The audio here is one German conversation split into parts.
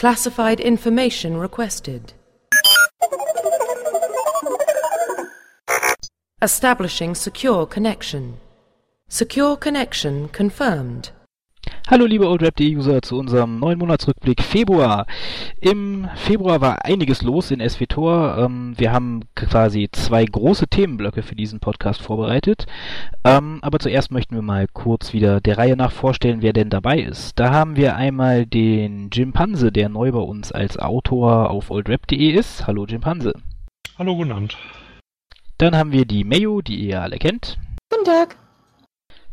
Classified information requested. Establishing secure connection. Secure connection confirmed. Hallo liebe OldRap.de-User zu unserem neuen Monatsrückblick Februar. Im Februar war einiges los in SWTOR. Ähm, wir haben quasi zwei große Themenblöcke für diesen Podcast vorbereitet. Ähm, aber zuerst möchten wir mal kurz wieder der Reihe nach vorstellen, wer denn dabei ist. Da haben wir einmal den Jim Panse, der neu bei uns als Autor auf oldrap.de ist. Hallo Jim Panse. Hallo, guten Abend. Dann haben wir die Mayo, die ihr alle kennt. Guten Tag.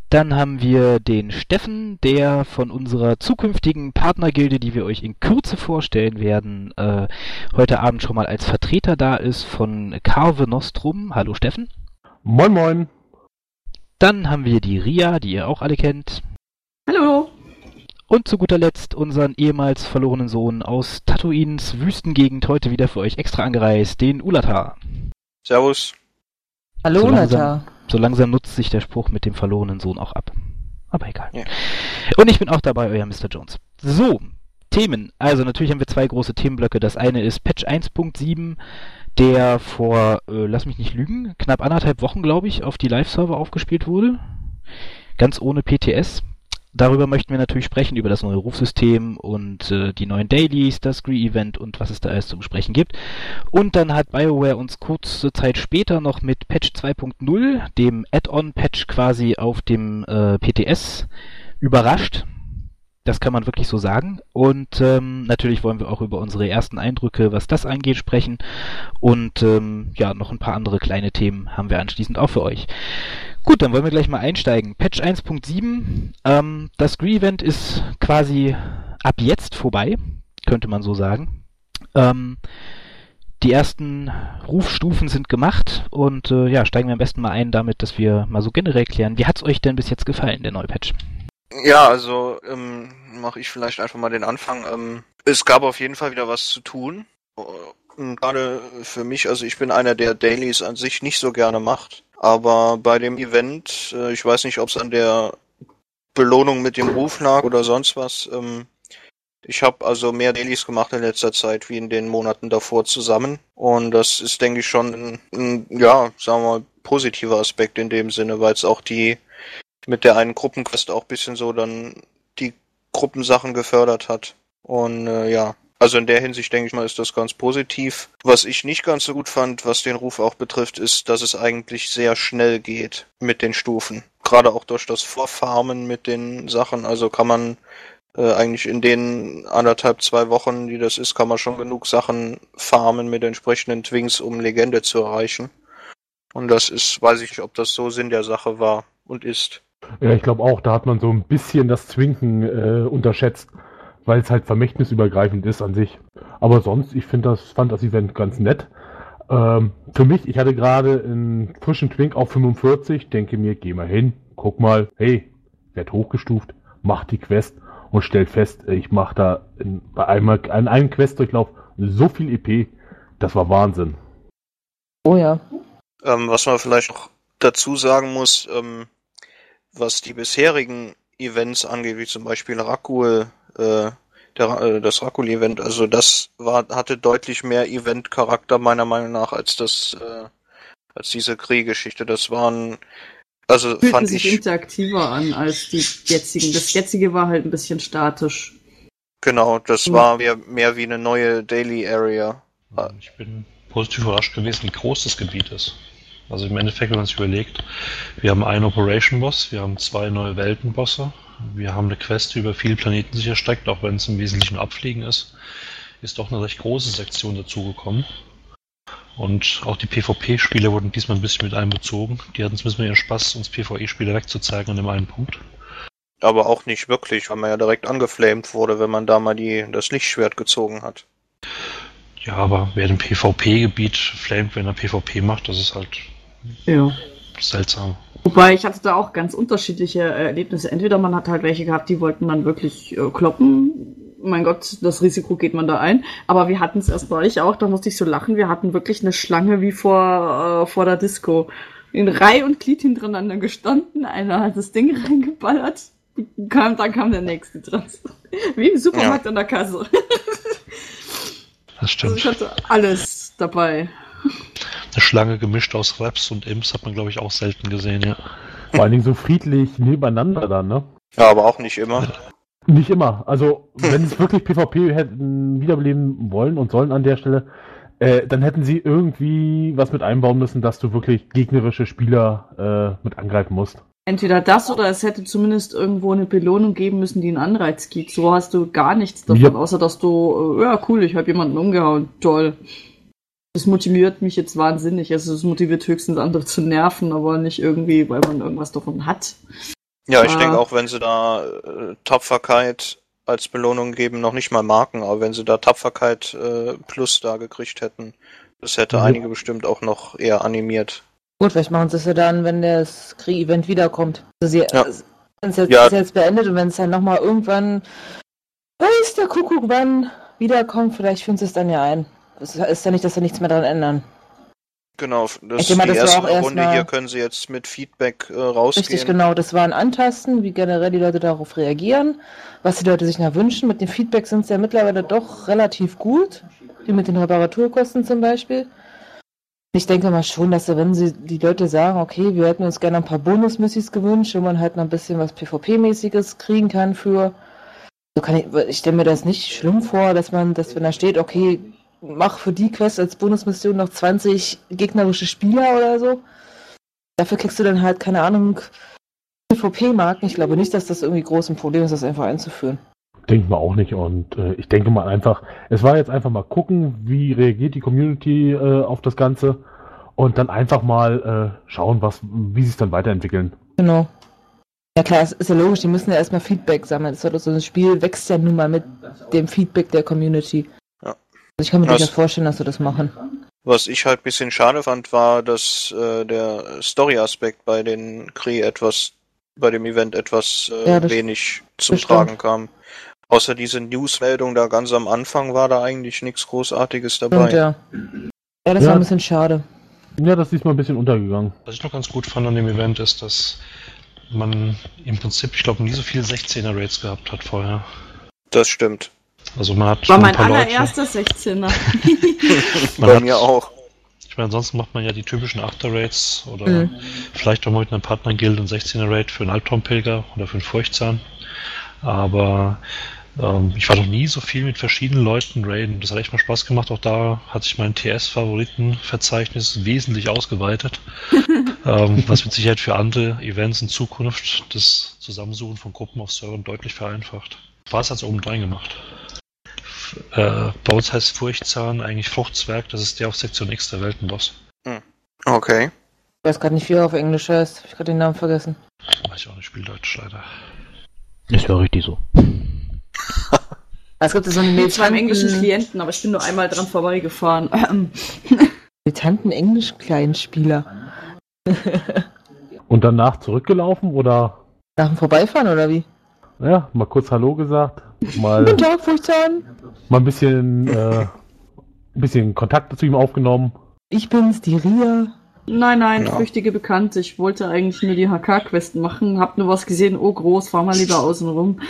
Dann haben wir den Steffen, der von unserer zukünftigen Partnergilde, die wir euch in Kürze vorstellen werden, äh, heute Abend schon mal als Vertreter da ist von Carve Nostrum. Hallo Steffen. Moin moin. Dann haben wir die Ria, die ihr auch alle kennt. Hallo. Und zu guter Letzt unseren ehemals verlorenen Sohn aus Tatooines Wüstengegend heute wieder für euch extra angereist, den Ulata. Servus. Hallo, So langsam- Nata. So langsam nutzt sich der Spruch mit dem verlorenen Sohn auch ab. Aber egal. Ja. Und ich bin auch dabei, euer Mr. Jones. So, Themen. Also natürlich haben wir zwei große Themenblöcke. Das eine ist Patch 1.7, der vor, äh, lass mich nicht lügen, knapp anderthalb Wochen, glaube ich, auf die Live-Server aufgespielt wurde. Ganz ohne PTS. Darüber möchten wir natürlich sprechen, über das neue Rufsystem und äh, die neuen Dailies, das Gree-Event und was es da alles zu besprechen gibt. Und dann hat BioWare uns kurze Zeit später noch mit Patch 2.0, dem Add-on-Patch quasi auf dem äh, PTS, überrascht. Das kann man wirklich so sagen. Und ähm, natürlich wollen wir auch über unsere ersten Eindrücke, was das angeht, sprechen. Und ähm, ja, noch ein paar andere kleine Themen haben wir anschließend auch für euch. Gut, dann wollen wir gleich mal einsteigen. Patch 1.7. Ähm, das Gree-Event ist quasi ab jetzt vorbei, könnte man so sagen. Ähm, die ersten Rufstufen sind gemacht und äh, ja, steigen wir am besten mal ein damit, dass wir mal so generell klären, wie hat's euch denn bis jetzt gefallen, der neue Patch? Ja, also ähm, mache ich vielleicht einfach mal den Anfang. Ähm, es gab auf jeden Fall wieder was zu tun. Äh, Gerade für mich, also ich bin einer, der Dailies an sich nicht so gerne macht. Aber bei dem Event, äh, ich weiß nicht, ob es an der Belohnung mit dem Ruf lag oder sonst was. Ähm, ich habe also mehr Dailies gemacht in letzter Zeit wie in den Monaten davor zusammen. Und das ist, denke ich, schon ein, ein ja, sagen wir mal, positiver Aspekt in dem Sinne, weil es auch die mit der einen Gruppenquest auch bisschen so dann die Gruppensachen gefördert hat. Und äh, ja, also in der Hinsicht denke ich mal, ist das ganz positiv. Was ich nicht ganz so gut fand, was den Ruf auch betrifft, ist, dass es eigentlich sehr schnell geht mit den Stufen. Gerade auch durch das Vorfarmen mit den Sachen. Also kann man äh, eigentlich in den anderthalb, zwei Wochen, die das ist, kann man schon genug Sachen farmen mit entsprechenden Twings, um Legende zu erreichen. Und das ist, weiß ich nicht, ob das so Sinn der Sache war und ist. Ja, ich glaube auch, da hat man so ein bisschen das Zwinken äh, unterschätzt, weil es halt vermächtnisübergreifend ist an sich. Aber sonst, ich finde das, fand das Event ganz nett. Ähm, für mich, ich hatte gerade einen frischen Twink auf 45, denke mir, geh mal hin, guck mal, hey, werd hochgestuft, mach die Quest und stell fest, ich mache da in, bei einmal an einem Questdurchlauf so viel EP, das war Wahnsinn. Oh ja. Ähm, was man vielleicht noch dazu sagen muss, ähm, was die bisherigen Events angeht, wie zum Beispiel Rakul, äh, der, äh, das Rakul-Event, also das war, hatte deutlich mehr Event-Charakter meiner Meinung nach als das, äh, als diese Krieggeschichte. Das waren, also fühlten fand sich ich, interaktiver an als die jetzigen. Das jetzige war halt ein bisschen statisch. genau, das Mhm. war mehr, mehr wie eine neue Daily Area. Ich bin positiv überrascht gewesen, wie groß das Gebiet ist. Also im Endeffekt, wenn man sich überlegt, wir haben einen Operation-Boss, wir haben zwei neue Welten-Bosse, wir haben eine Quest, die über viele Planeten sich erstreckt, auch wenn es im Wesentlichen Abfliegen ist, ist doch eine recht große Sektion dazugekommen. Und auch die PvP-Spiele wurden diesmal ein bisschen mit einbezogen. Die hatten zumindest mal ihren Spaß, uns PvE-Spiele wegzuzeigen an dem einen Punkt. Aber auch nicht wirklich, weil man ja direkt angeflamed wurde, wenn man da mal die, das Lichtschwert gezogen hat. Ja, aber wer den PvP-Gebiet flamet, wenn er PvP macht, das ist halt Ja. seltsam. Wobei ich hatte da auch ganz unterschiedliche äh, Erlebnisse. Entweder man hat halt welche gehabt, die wollten dann wirklich äh, kloppen. Mein Gott, das Risiko geht man da ein. Aber wir hatten es erst neulich auch, da musste ich so lachen. Wir hatten wirklich eine Schlange wie vor, äh, vor der Disco. In Reihe und Glied hintereinander gestanden. Einer hat das Ding reingeballert. Kam, dann kam der nächste dran. Wie im Supermarkt an der Kasse. Das Also ich stimmt. hatte alles dabei. Eine Schlange gemischt aus Raps und Imps hat man, glaube ich, auch selten gesehen, ja. Vor allen Dingen so friedlich nebeneinander dann, ne? Ja, aber auch nicht immer. Nicht immer. Also, wenn sie es wirklich PvP hätten wiederbeleben wollen und sollen an der Stelle, äh, dann hätten sie irgendwie was mit einbauen müssen, dass du wirklich gegnerische Spieler äh, mit angreifen musst. Entweder das oder es hätte zumindest irgendwo eine Belohnung geben müssen, die einen Anreiz gibt. So hast du gar nichts davon, Ja. außer dass du, äh, ja cool, ich habe jemanden umgehauen. Toll. Das motiviert mich jetzt wahnsinnig. Also es motiviert höchstens andere zu nerven, aber nicht irgendwie, weil man irgendwas davon hat. Ja, ich Ah. denke auch, wenn sie da äh, Tapferkeit als Belohnung geben, noch nicht mal Marken, aber wenn sie da Tapferkeit äh, Plus da gekriegt hätten, das hätte Mhm. einige bestimmt auch noch eher animiert. Gut, vielleicht machen sie es ja dann, wenn das Krieg-Event wiederkommt. Also sie, Ja. wenn es jetzt, Ja. ist jetzt beendet und wenn es dann nochmal irgendwann, weiß der Kuckuck wann, wiederkommt, vielleicht führen sie es dann ja ein. Es ist ja nicht, dass sie nichts mehr daran ändern. Genau, das Ich ist denke mal, die das erste Runde. Hier können sie jetzt mit Feedback äh, rausgehen. Richtig, genau. Das war ein Antasten, wie generell die Leute darauf reagieren, was die Leute sich nach wünschen. Mit dem Feedback sind sie ja mittlerweile doch relativ gut, wie mit den Reparaturkosten zum Beispiel. Ich denke mal schon, dass wenn sie die Leute sagen, okay, wir hätten uns gerne ein paar Bonus-Missis gewünscht, wo man halt noch ein bisschen was PvP-mäßiges kriegen kann für. So kann ich, ich stelle mir das nicht schlimm vor, dass man, dass wenn da steht, okay, mach für die Quest als Bonusmission noch 20 gegnerische Spieler oder so. Dafür kriegst du dann halt, keine Ahnung, PvP-Marken. Ich glaube nicht, dass das irgendwie groß ein Problem ist, das einfach einzuführen. Denken wir auch nicht. Und äh, ich denke mal einfach, es war jetzt einfach mal gucken, wie reagiert die Community äh, auf das Ganze und dann einfach mal äh, schauen, was, wie sie es dann weiterentwickeln. Genau. Ja klar, es ist ja logisch, die müssen ja erstmal Feedback sammeln. Das so ein Spiel wächst ja nun mal mit dem Feedback der Community. Also ich kann mir Das- durchaus vorstellen, dass sie das machen. Was ich halt ein bisschen schade fand, war, dass äh, der Story-Aspekt bei den Kree etwas, bei dem Event etwas äh, Ja, wenig zum stimmt. Tragen kam. Außer diese Newsmeldung da ganz am Anfang war da eigentlich nichts Großartiges dabei. Und ja. Ja, das Ja. war ein bisschen schade. Ja, das ist diesmal ein bisschen untergegangen. Was ich noch ganz gut fand an dem Event ist, dass man im Prinzip, ich glaube, nie so viele 16er Raids gehabt hat vorher. Das stimmt. Also man hat War ein mein allererster 16er. Man Bei hat- mir auch. Ich meine, ansonsten macht man ja die typischen 8er Raids oder Mhm. vielleicht auch mal mit einem Partner Guild und 16er Raid für einen Albtraumpilger oder für einen Furchtzahn. Aber ähm, ich war noch nie so viel mit verschiedenen Leuten raiden. Das hat echt mal Spaß gemacht. Auch da hat sich mein TS-Favoritenverzeichnis wesentlich ausgeweitet. ähm, was mit Sicherheit für andere Events in Zukunft das Zusammensuchen von Gruppen auf Servern deutlich vereinfacht. Spaß hat es obendrein gemacht. Äh, bei uns heißt Furchtzahn eigentlich Fruchtzwerg, das ist der auf Sektion X der Weltenboss. Okay. Ich weiß gerade nicht, wie er auf Englisch heißt. Ich habe gerade den Namen vergessen. Weiß ich auch nicht, Spieldeutsch leider. Ist ja richtig so. Es gibt ja so einen Mit zwar im englischen Klienten, aber ich bin nur einmal dran vorbeigefahren. Ähm, militanten Englisch-Kleinspieler. Und danach zurückgelaufen oder, Nach dem Vorbeifahren oder wie? Ja, mal kurz Hallo gesagt, mal, Guten Tag, Furchtzahn. mal ein bisschen, äh, ein bisschen Kontakt zu ihm aufgenommen. Ich bin's, die Ria. Nein, nein, Ja. flüchtige Bekannte. Ich wollte eigentlich nur die HK-Quest machen, hab nur was gesehen, oh groß, fahr mal lieber außen rum.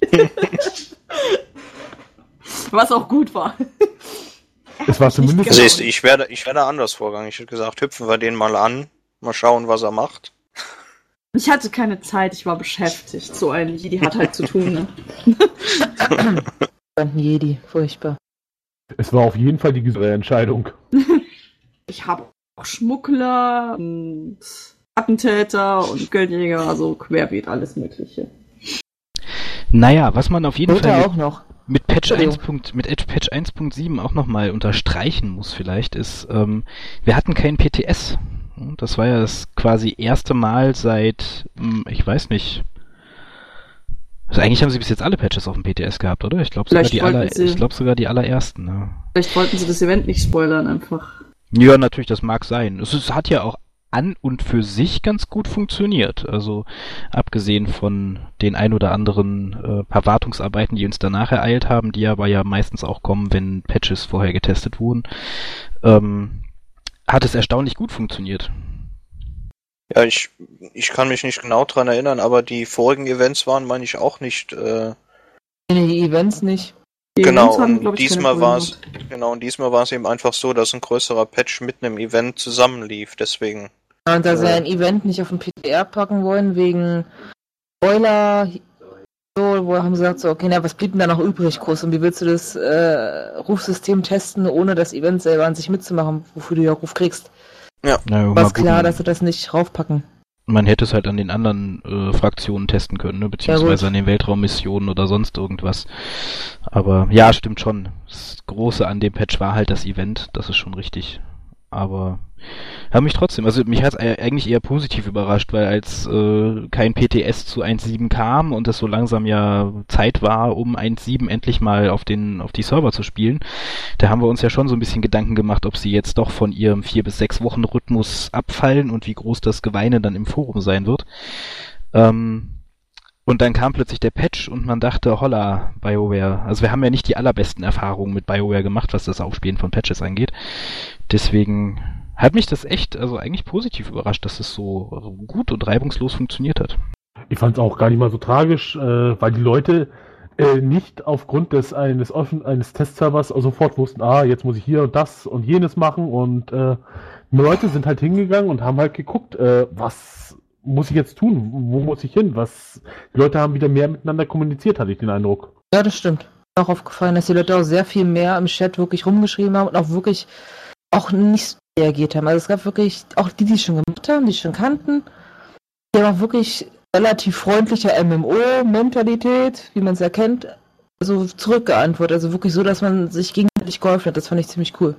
was auch gut war. Es war zumindest. Siehst du, ich werde, ich werde anders vorgegangen. Ich hätte gesagt, hüpfen wir den mal an, mal schauen, was er macht. Ich hatte keine Zeit, ich war beschäftigt. So ein Jedi hat halt zu tun, ne? Ein Jedi, furchtbar. es war auf jeden Fall die gesündere Entscheidung. Ich habe auch Schmuggler und Attentäter und Geldjäger, also querbeet alles Mögliche. Naja, was man auf jeden Wird Fall mit, auch noch. mit Patch 1. Entschuldigung. mit Edge Patch 1.7 auch nochmal unterstreichen muss vielleicht, ist, ähm, wir hatten kein PTS. Das war ja das quasi erste Mal seit, hm, ich weiß nicht, also eigentlich haben sie bis jetzt alle Patches auf dem PTS gehabt, oder? Ich glaube sogar die wollten aller, sie- ich glaube sogar die allerersten. Ne? Vielleicht wollten sie das Event nicht spoilern einfach. Ja, natürlich, das mag sein. Es, ist, hat ja auch an und für sich ganz gut funktioniert. Also abgesehen von den ein oder anderen äh, paar Wartungsarbeiten, die uns danach ereilt haben, die aber ja meistens auch kommen, wenn Patches vorher getestet wurden, ähm, hat es erstaunlich gut funktioniert. Ja, ich, ich kann mich nicht genau dran erinnern, aber die vorigen Events waren, meine ich, auch nicht. Äh, Nee, die Events nicht. Die Genau, Events haben, und diesmal war es genau, und diesmal war es eben einfach so, dass ein größerer Patch mitten im Event zusammenlief, deswegen. Und da sie Äh. ein Event nicht auf den PTR packen wollen, wegen Spoiler, so, wo haben sie gesagt, so, okay, na, was blieb denn da noch übrig, groß? Und wie willst du das äh, Rufsystem testen, ohne das Event selber an sich mitzumachen, wofür du ja Ruf kriegst? Na, War klar, dass sie das nicht raufpacken. man hätte es halt an den anderen äh, Fraktionen testen können, ne? beziehungsweise gut. an den Weltraummissionen oder sonst irgendwas. Aber ja, stimmt schon. Das Große an dem Patch war halt das Event, das ist schon richtig. Aber ja, mich trotzdem, also mich hat es eigentlich eher positiv überrascht, weil als äh, kein PTS zu 1.7 kam und es so langsam ja Zeit war, um 1.7 endlich mal auf den auf die Server zu spielen, da haben wir uns ja schon so ein bisschen Gedanken gemacht, ob sie jetzt doch von ihrem vier bis sechs Wochen Rhythmus abfallen und wie groß das Geweine dann im Forum sein wird. Ähm, und dann kam plötzlich der Patch und man dachte, holla, BioWare. Also wir haben ja nicht die allerbesten Erfahrungen mit BioWare gemacht, was das Aufspielen von Patches angeht. Deswegen hat mich das echt, also eigentlich positiv überrascht, dass es so gut und reibungslos funktioniert hat. Ich fand es auch gar nicht mal so tragisch, äh, weil die Leute äh, nicht aufgrund des eines offen eines Testservers sofort wussten, ah, jetzt muss ich hier und das und jenes machen und äh, Leute sind halt hingegangen und haben halt geguckt, äh, was muss ich jetzt tun, wo muss ich hin, was die Leute haben wieder mehr miteinander kommuniziert, hatte ich den Eindruck. Ja, das stimmt. Auch aufgefallen, dass die Leute auch sehr viel mehr im Chat wirklich rumgeschrieben haben und auch wirklich auch nicht reagiert haben. Also es gab wirklich auch die, die es schon gemacht haben, die es schon kannten, die haben auch wirklich relativ freundliche MMO-Mentalität, wie man es erkennt, also zurückgeantwortet. Also wirklich so, dass man sich gegenseitig geholfen hat. Das fand ich ziemlich cool.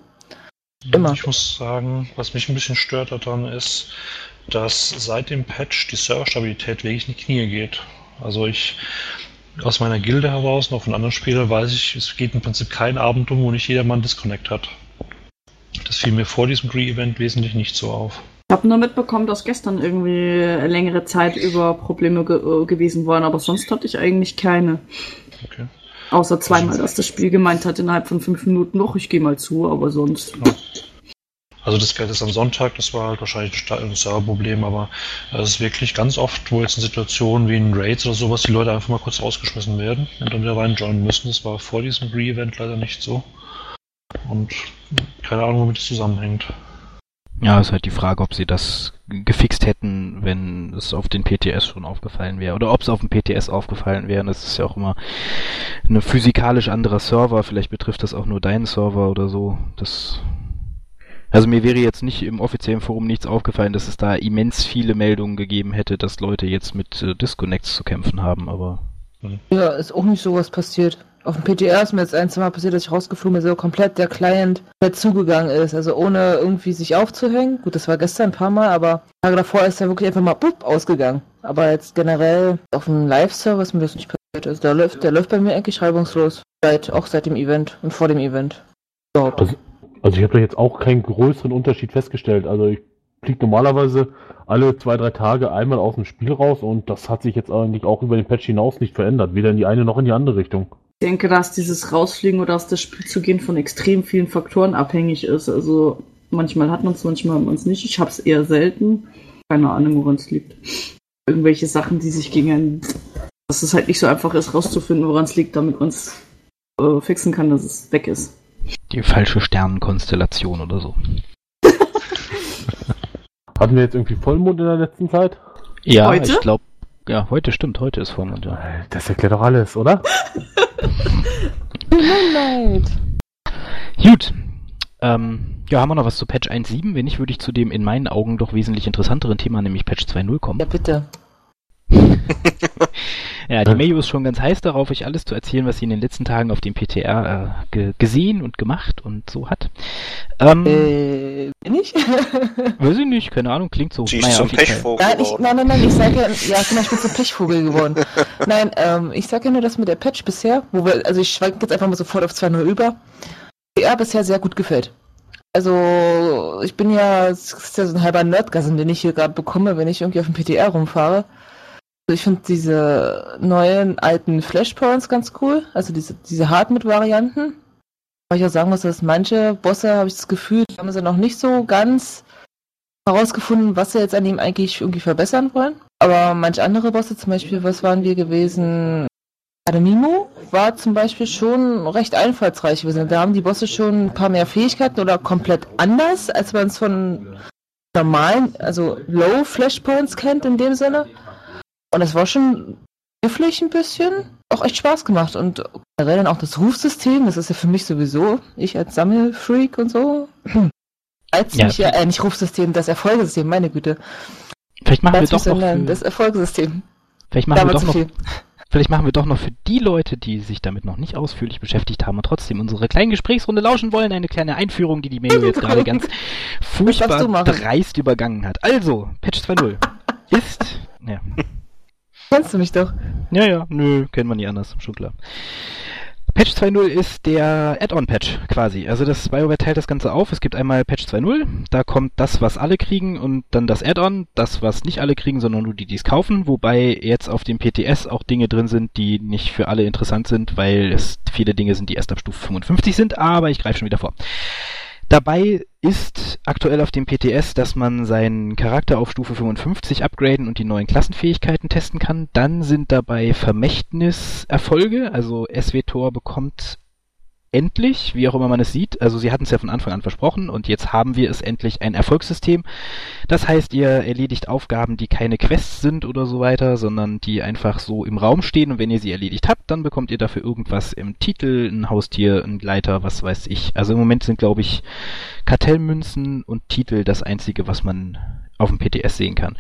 Immer. Ich muss sagen, was mich ein bisschen stört daran ist, dass seit dem Patch die Serverstabilität wirklich in die Knie geht. Also ich aus meiner Gilde heraus, noch von anderen Spielern, weiß ich, es geht im Prinzip kein Abend um, wo nicht jedermann Disconnect hat. Das fiel mir vor diesem Gree-Event wesentlich nicht so auf. Ich habe nur mitbekommen, dass gestern irgendwie längere Zeit über Probleme ge äh, gewesen waren, aber sonst hatte ich eigentlich keine. Okay. Außer zweimal, dass das Spiel gemeint hat innerhalb von fünf Minuten noch, ich gehe mal zu, aber sonst. Also das Geld ist am Sonntag, das war halt wahrscheinlich ein Serverproblem, aber es ist wirklich ganz oft, wo jetzt in Situationen wie in Raids oder sowas die Leute einfach mal kurz rausgeschmissen werden und dann wieder reinjoinen müssen. Das war vor diesem Re-Event leider nicht so. Und keine Ahnung, womit es zusammenhängt. Ja, ist halt die Frage, ob sie das gefixt hätten, wenn es auf den PTS schon aufgefallen wäre. Oder ob es auf dem PTS aufgefallen wäre. Das ist ja auch immer ein physikalisch anderer Server. Vielleicht betrifft das auch nur deinen Server oder so. Das also mir wäre jetzt nicht im offiziellen Forum nichts aufgefallen, dass es da immens viele Meldungen gegeben hätte, dass Leute jetzt mit äh, Disconnects zu kämpfen haben, aber Ja, ist auch nicht sowas passiert. Auf dem PTR ist mir jetzt ein, zwei Mal passiert, dass ich rausgeflogen bin, so komplett der Client komplett zugegangen ist. Also ohne irgendwie sich aufzuhängen. Gut, das war gestern ein paar Mal, aber Tage davor ist er wirklich einfach mal bupp, ausgegangen. Aber jetzt generell auf dem Live-Server ist mir das nicht passiert. Also der läuft, der läuft bei mir eigentlich reibungslos. Seit, auch seit dem Event und vor dem Event. Überhaupt. Also, also ich habe da jetzt auch keinen größeren Unterschied festgestellt. Also ich fliege normalerweise alle zwei, drei Tage einmal aus dem Spiel raus und das hat sich jetzt eigentlich auch über den Patch hinaus nicht verändert. Weder in die eine noch in die andere Richtung. Ich denke, dass dieses Rausfliegen oder aus das Spiel zu gehen von extrem vielen Faktoren abhängig ist. Also manchmal hat man es, manchmal hat man es nicht. Ich habe es eher selten. Keine Ahnung, woran es liegt. Irgendwelche Sachen, die sich gegen einen... Dass es halt nicht so einfach ist, rauszufinden, woran es liegt, damit man es äh, fixen kann, dass es weg ist. Die falsche Sternenkonstellation oder so. Hatten wir jetzt irgendwie Vollmond in der letzten Zeit? Ja, Heute? ich glaube, ja, heute stimmt, heute ist Vollmond, ja. Das erklärt doch alles, oder? Leid. Gut. Ähm, ja, haben wir noch was zu Patch 1.7? Wenn nicht, würde ich zu dem in meinen Augen doch wesentlich interessanteren Thema, nämlich Patch 2.0 kommen. Ja, bitte. Ja, die Mayo ist schon ganz heiß darauf, euch alles zu erzählen, was sie in den letzten Tagen auf dem PTR äh, ge gesehen und gemacht und so hat. Ähm, Äh, bin ich? weiß ich nicht, keine Ahnung, klingt so. Sie ist Naja, zum auf jeden Fall. Pechvogel Nein, ich, nein, nein, nein, ich sage ja, ja, genau, ich bin zum Pechvogel geworden. Nein, ähm, ich sage ja nur, dass mir der Patch bisher, wo wir, also ich schwanke jetzt einfach mal sofort auf 2.0 über, ja, bisher sehr gut gefällt. Also, ich bin ja, es ist ja so ein halber Nerdgasm, den ich hier gerade bekomme, wenn ich irgendwie auf dem PTR rumfahre. Also ich finde diese neuen alten Flashpoints ganz cool, also diese, diese Hardmode-Varianten. Aber ich auch sagen muss, dass manche Bosse, habe ich das Gefühl, haben sie noch nicht so ganz herausgefunden, was sie jetzt an ihm eigentlich irgendwie verbessern wollen. Aber manche andere Bosse, zum Beispiel, was waren wir gewesen? Ademimo war zum Beispiel schon recht einfallsreich gewesen. Da haben die Bosse schon ein paar mehr Fähigkeiten oder komplett anders, als man es von normalen, also Low Flashpoints kennt in dem Sinne. Und es war schon knifflig ein bisschen, auch echt Spaß gemacht. Und generell dann auch das Rufsystem, das ist ja für mich sowieso, ich als Sammelfreak und so, als Ja, mich ja, äh, nicht Rufsystem, das Erfolgesystem, meine Güte. Vielleicht machen wir Als doch mich, noch für, das Erfolgesystem. vielleicht machen wir doch noch viel. Vielleicht machen wir doch noch für die Leute, die sich damit noch nicht ausführlich beschäftigt haben und trotzdem unsere kleinen Gesprächsrunde lauschen wollen, eine kleine Einführung, die die Mail jetzt gerade ganz furchtbar dreist übergangen hat. Also, Patch 2.0 ist... Ja. Kennst du mich doch? ja, ja, nö, kennen wir nie anders, schon klar. Patch 2.0 ist der Add-on-Patch quasi. Also das BioWare teilt das Ganze auf. Es gibt einmal Patch 2.0, da kommt das, was alle kriegen und dann das Add-on, das, was nicht alle kriegen, sondern nur die, die es kaufen. Wobei jetzt auf dem PTS auch Dinge drin sind, die nicht für alle interessant sind, weil es viele Dinge sind, die erst ab Stufe 55 sind, aber ich greife schon wieder vor. Dabei ist aktuell auf dem PTS, dass man seinen Charakter auf Stufe 55 upgraden und die neuen Klassenfähigkeiten testen kann. Dann sind dabei Vermächtniserfolge, also SWTOR bekommt endlich, wie auch immer man es sieht, also sie hatten es ja von Anfang an versprochen und jetzt haben wir es endlich ein Erfolgssystem. Das heißt, ihr erledigt Aufgaben, die keine Quests sind oder so weiter, sondern die einfach so im Raum stehen und wenn ihr sie erledigt habt, dann bekommt ihr dafür irgendwas im Titel, ein Haustier, ein Gleiter, was weiß ich. Also im Moment sind, glaube ich, Kartellmünzen und Titel das einzige, was man auf dem PTS sehen kann.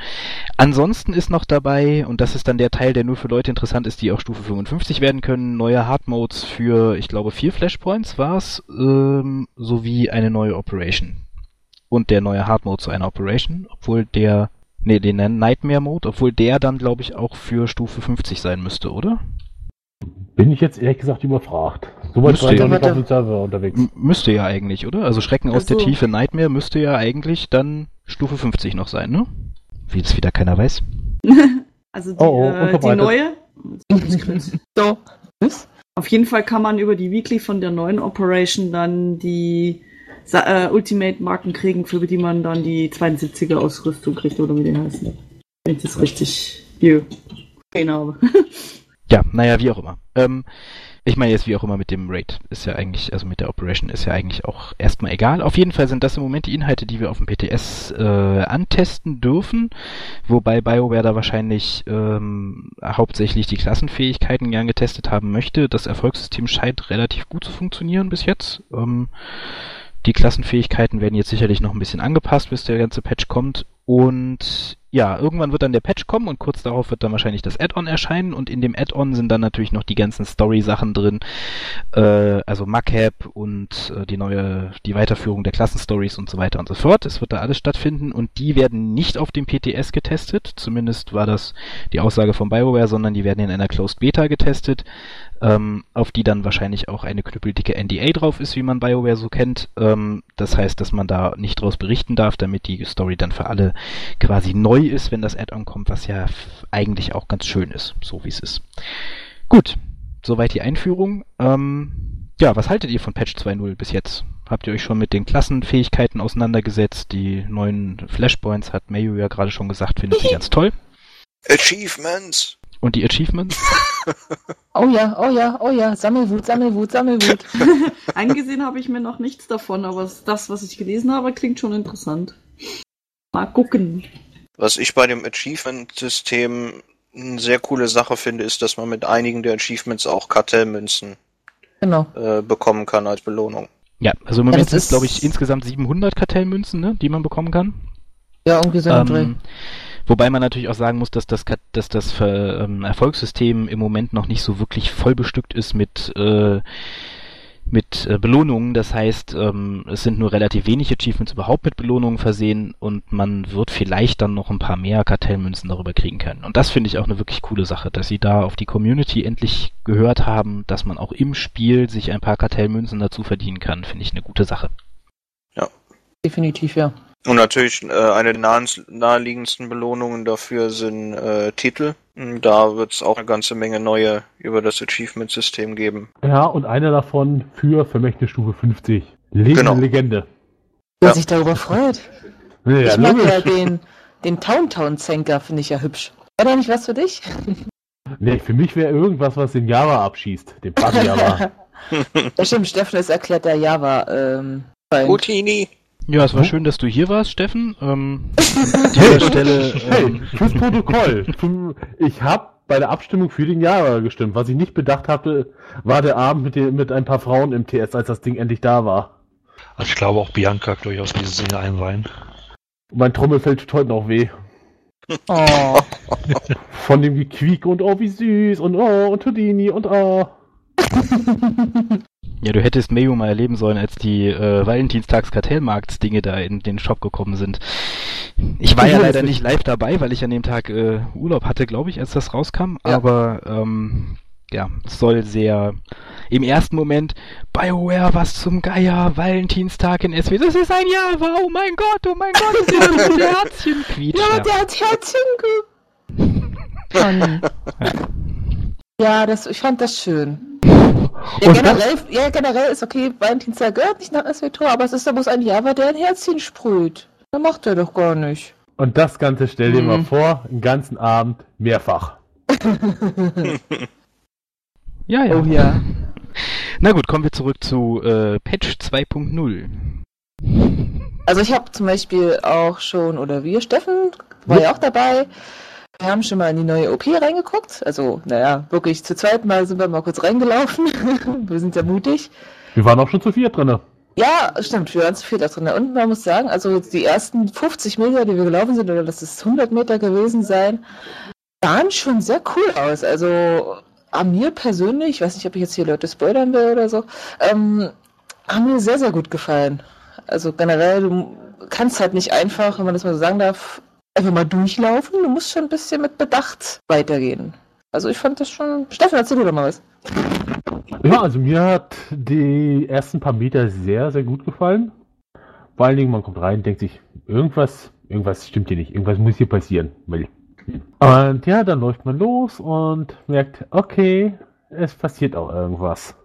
Ansonsten ist noch dabei, und das ist dann der Teil, der nur für Leute interessant ist, die auch Stufe 55 werden können, neue Hard Modes für, ich glaube, vier Flashpoints war's, ähm, sowie eine neue Operation. Und der neue Hard Mode zu einer Operation, obwohl der, nee, den Nightmare Mode, obwohl der dann, glaube ich, auch für Stufe 50 sein müsste, oder? Bin ich jetzt ehrlich gesagt überfragt. So weit Müsste war ich ja. noch nicht auf dem Server unterwegs. M müsste ja eigentlich, oder? Also Schrecken aus der Also- Tiefe Nightmare müsste ja eigentlich dann Stufe 50 noch sein, ne? Wie das wieder keiner weiß. Also die, Oh, oh, äh, die neue. So. Was? Auf jeden Fall kann man über die Weekly von der neuen Operation dann die äh, Ultimate-Marken kriegen, für die man dann die 72er Ausrüstung kriegt, oder wie die heißen. Wenn ich das richtig hier habe. Ja, naja, wie auch immer. Ähm, ich meine jetzt wie auch immer mit dem Raid ist ja eigentlich, also mit der Operation ist ja eigentlich auch erstmal egal. Auf jeden Fall sind das im Moment die Inhalte, die wir auf dem PTS äh, antesten dürfen, wobei BioWare da wahrscheinlich ähm, hauptsächlich die Klassenfähigkeiten gern getestet haben möchte. Das Erfolgssystem scheint relativ gut zu funktionieren bis jetzt. Ähm, die Klassenfähigkeiten werden jetzt sicherlich noch ein bisschen angepasst, bis der ganze Patch kommt. Und ja, irgendwann wird dann der Patch kommen und kurz darauf wird dann wahrscheinlich das Add-on erscheinen und in dem Add-on sind dann natürlich noch die ganzen Story-Sachen drin, äh, also Macap und äh, die neue, die Weiterführung der Klassenstories und so weiter und so fort. Es wird da alles stattfinden und die werden nicht auf dem PTS getestet, zumindest war das die Aussage von BioWare, sondern die werden in einer Closed Beta getestet, ähm, auf die dann wahrscheinlich auch eine knüppeldicke NDA drauf ist, wie man BioWare so kennt. Ähm, das heißt, dass man da nicht draus berichten darf, damit die Story dann für alle quasi neu ist, wenn das Add-on kommt, was ja eigentlich auch ganz schön ist, so wie es ist. Gut, soweit die Einführung. Ähm, ja, was haltet ihr von Patch 2.0 bis jetzt? Habt ihr euch schon mit den Klassenfähigkeiten auseinandergesetzt? Die neuen Flashpoints hat Mayu ja gerade schon gesagt, findet sie ganz toll. Achievements! Und die Achievements? Oh ja, oh ja, oh ja. Sammelwut, Sammelwut, Sammelwut. Angesehen habe ich mir noch nichts davon, aber das, was ich gelesen habe, klingt schon interessant. Mal gucken. Was ich bei dem Achievement-System eine sehr coole Sache finde, ist, dass man mit einigen der Achievements auch Kartellmünzen genau. äh, bekommen kann als Belohnung. Ja, also im Ja, Moment das sind es, ist- glaube ich, insgesamt 700 Kartellmünzen, ne, die man bekommen kann. Ja, irgendwie so. Ähm, wobei man natürlich auch sagen muss, dass das, Kat- dass das Ver- ähm, Erfolgssystem im Moment noch nicht so wirklich voll bestückt ist mit, äh, mit äh, Belohnungen. Das heißt, ähm, es sind nur relativ wenig Achievements überhaupt mit Belohnungen versehen und man wird vielleicht dann noch ein paar mehr Kartellmünzen darüber kriegen können. Und das finde ich auch eine wirklich coole Sache, dass sie da auf die Community endlich gehört haben, dass man auch im Spiel sich ein paar Kartellmünzen dazu verdienen kann. Finde ich eine gute Sache. Definitiv, ja. Und natürlich äh, eine der nahens- naheliegendsten Belohnungen dafür sind äh, Titel. Da wird es auch eine ganze Menge neue über das Achievement-System geben. Ja, und einer davon für Vermächtnis Stufe 50. Lebende Genau. Legende. Wer Ja. sich darüber freut. Ja, ich mag ja den, den Town Town Zenker, finde ich ja hübsch. War da nicht was für dich? Nee, für mich wäre irgendwas, was den Java abschießt. Den Party Java. Ja, stimmt, Steffen ist erklärt der Java. Ähm, Feind. Ja, es war Hm? schön, dass du hier warst, Steffen. Ähm, an dieser Stelle. Hey, Ähm, fürs Protokoll. Ich habe bei der Abstimmung für den Java gestimmt. Was ich nicht bedacht hatte, war der Abend mit, den, mit ein paar Frauen im TS, als das Ding endlich da war. Also ich glaube auch Bianca hat durchaus diese Dinge einreihen. Mein Trommelfell tut heute noch weh. Oh. Von dem Gequiek und oh, wie süß und oh, und Houdini und oh. ja, du hättest Mayo mal erleben sollen, als die äh, Valentinstags-Kartellmarkts-Dinge da in den Shop gekommen sind. Ich war ja leider nicht. live dabei, weil ich an dem Tag äh, Urlaub hatte, glaube ich, als das rauskam. Ja. Aber ähm, ja, es soll sehr im ersten Moment BioWare, was zum Geier, Valentinstag in SW, das ist ein Java, oh mein Gott, oh mein Gott, ist ja das rote Herzchen quietscht. Ja, der hat Herzchen ge... Ja, das, ich fand das schön. Ja, Und generell, ja, generell ist okay, Valentinstag gehört nicht nach SWTOR, aber es ist, da muss ein Java, der ein Herzchen sprüht. Das macht er doch gar nicht. Und das Ganze stell dir Mhm. mal vor, den ganzen Abend mehrfach. Ja, ja. Oh ja. Na gut, kommen wir zurück zu äh, Patch 2.0. Also ich habe zum Beispiel auch schon, oder wir, Steffen, war ja auch dabei. Wir haben schon mal in die neue OP reingeguckt. Also, naja, wirklich zu zweit mal sind wir mal kurz reingelaufen. wir sind ja mutig. Wir waren auch schon zu viert drinne. Ja, stimmt, wir waren zu viel da drin. Und man muss sagen, also die ersten 50 Meter, die wir gelaufen sind, oder das ist 100 Meter gewesen sein, sahen schon sehr cool aus. Also an mir persönlich, ich weiß nicht, ob ich jetzt hier Leute spoilern will oder so, ähm, haben mir sehr, sehr gut gefallen. Also generell, du kannst halt nicht einfach, wenn man das mal so sagen darf, einfach mal durchlaufen. Du musst schon ein bisschen mit Bedacht weitergehen. Also ich fand das schon... Steffen, erzähl du doch mal was. Ja, also mir hat die ersten paar Meter sehr, sehr gut gefallen. Vor allen Dingen, man kommt rein, denkt sich, irgendwas, irgendwas stimmt hier nicht, irgendwas muss hier passieren. Und ja, dann läuft man los und merkt, okay, es passiert auch irgendwas.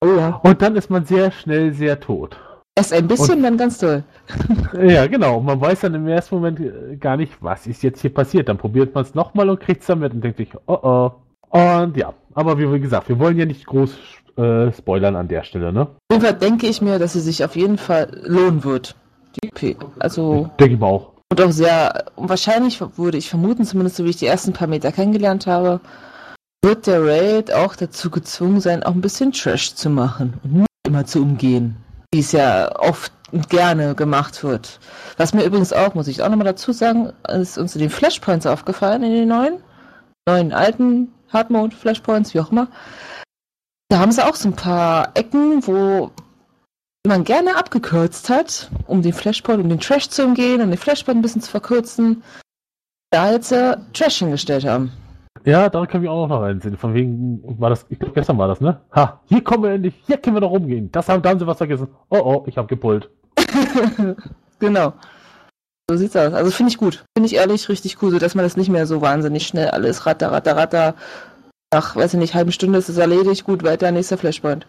Oh ja. Und dann ist man sehr schnell sehr tot. Erst ein bisschen, dann ganz toll. Ja, genau. Man weiß dann im ersten Moment äh, gar nicht, was ist jetzt hier passiert. Dann probiert man es nochmal und kriegt es dann mit und denkt sich, oh oh. Und ja, aber wie gesagt, wir wollen ja nicht groß äh, spoilern an der Stelle, ne? Auf jeden Fall denke ich mir, dass sie sich auf jeden Fall lohnen wird. Die. Also, Denke ich mal auch. und auch sehr, und wahrscheinlich würde ich vermuten, zumindest so wie ich die ersten paar Meter kennengelernt habe, wird der Raid auch dazu gezwungen sein, auch ein bisschen Trash zu machen und nicht immer zu umgehen. Wie es ja oft gerne gemacht wird. Was mir übrigens auch, muss ich auch nochmal dazu sagen, ist uns in den Flashpoints aufgefallen, in den neuen, neuen alten Hardmode Flashpoints, wie auch immer. Da haben sie auch so ein paar Ecken, wo man gerne abgekürzt hat, um den Flashpoint, um den Trash zu umgehen, um den Flashpoint ein bisschen zu verkürzen. Da jetzt äh, Trash hingestellt haben. Ja, da können wir auch noch reinsehen. Von wegen, war das, ich glaube, gestern war das, ne? Ha, hier kommen wir endlich, hier können wir noch rumgehen. Das haben, da haben sie was vergessen. Oh oh, ich habe gepult. genau. So sieht's aus. Also finde ich gut. Finde ich ehrlich richtig cool, so dass man das nicht mehr so wahnsinnig schnell alles ratter, ratter, ratter. Nach, weiß ich nicht, halben Stunde ist es erledigt, gut, weiter, nächster Flashpoint.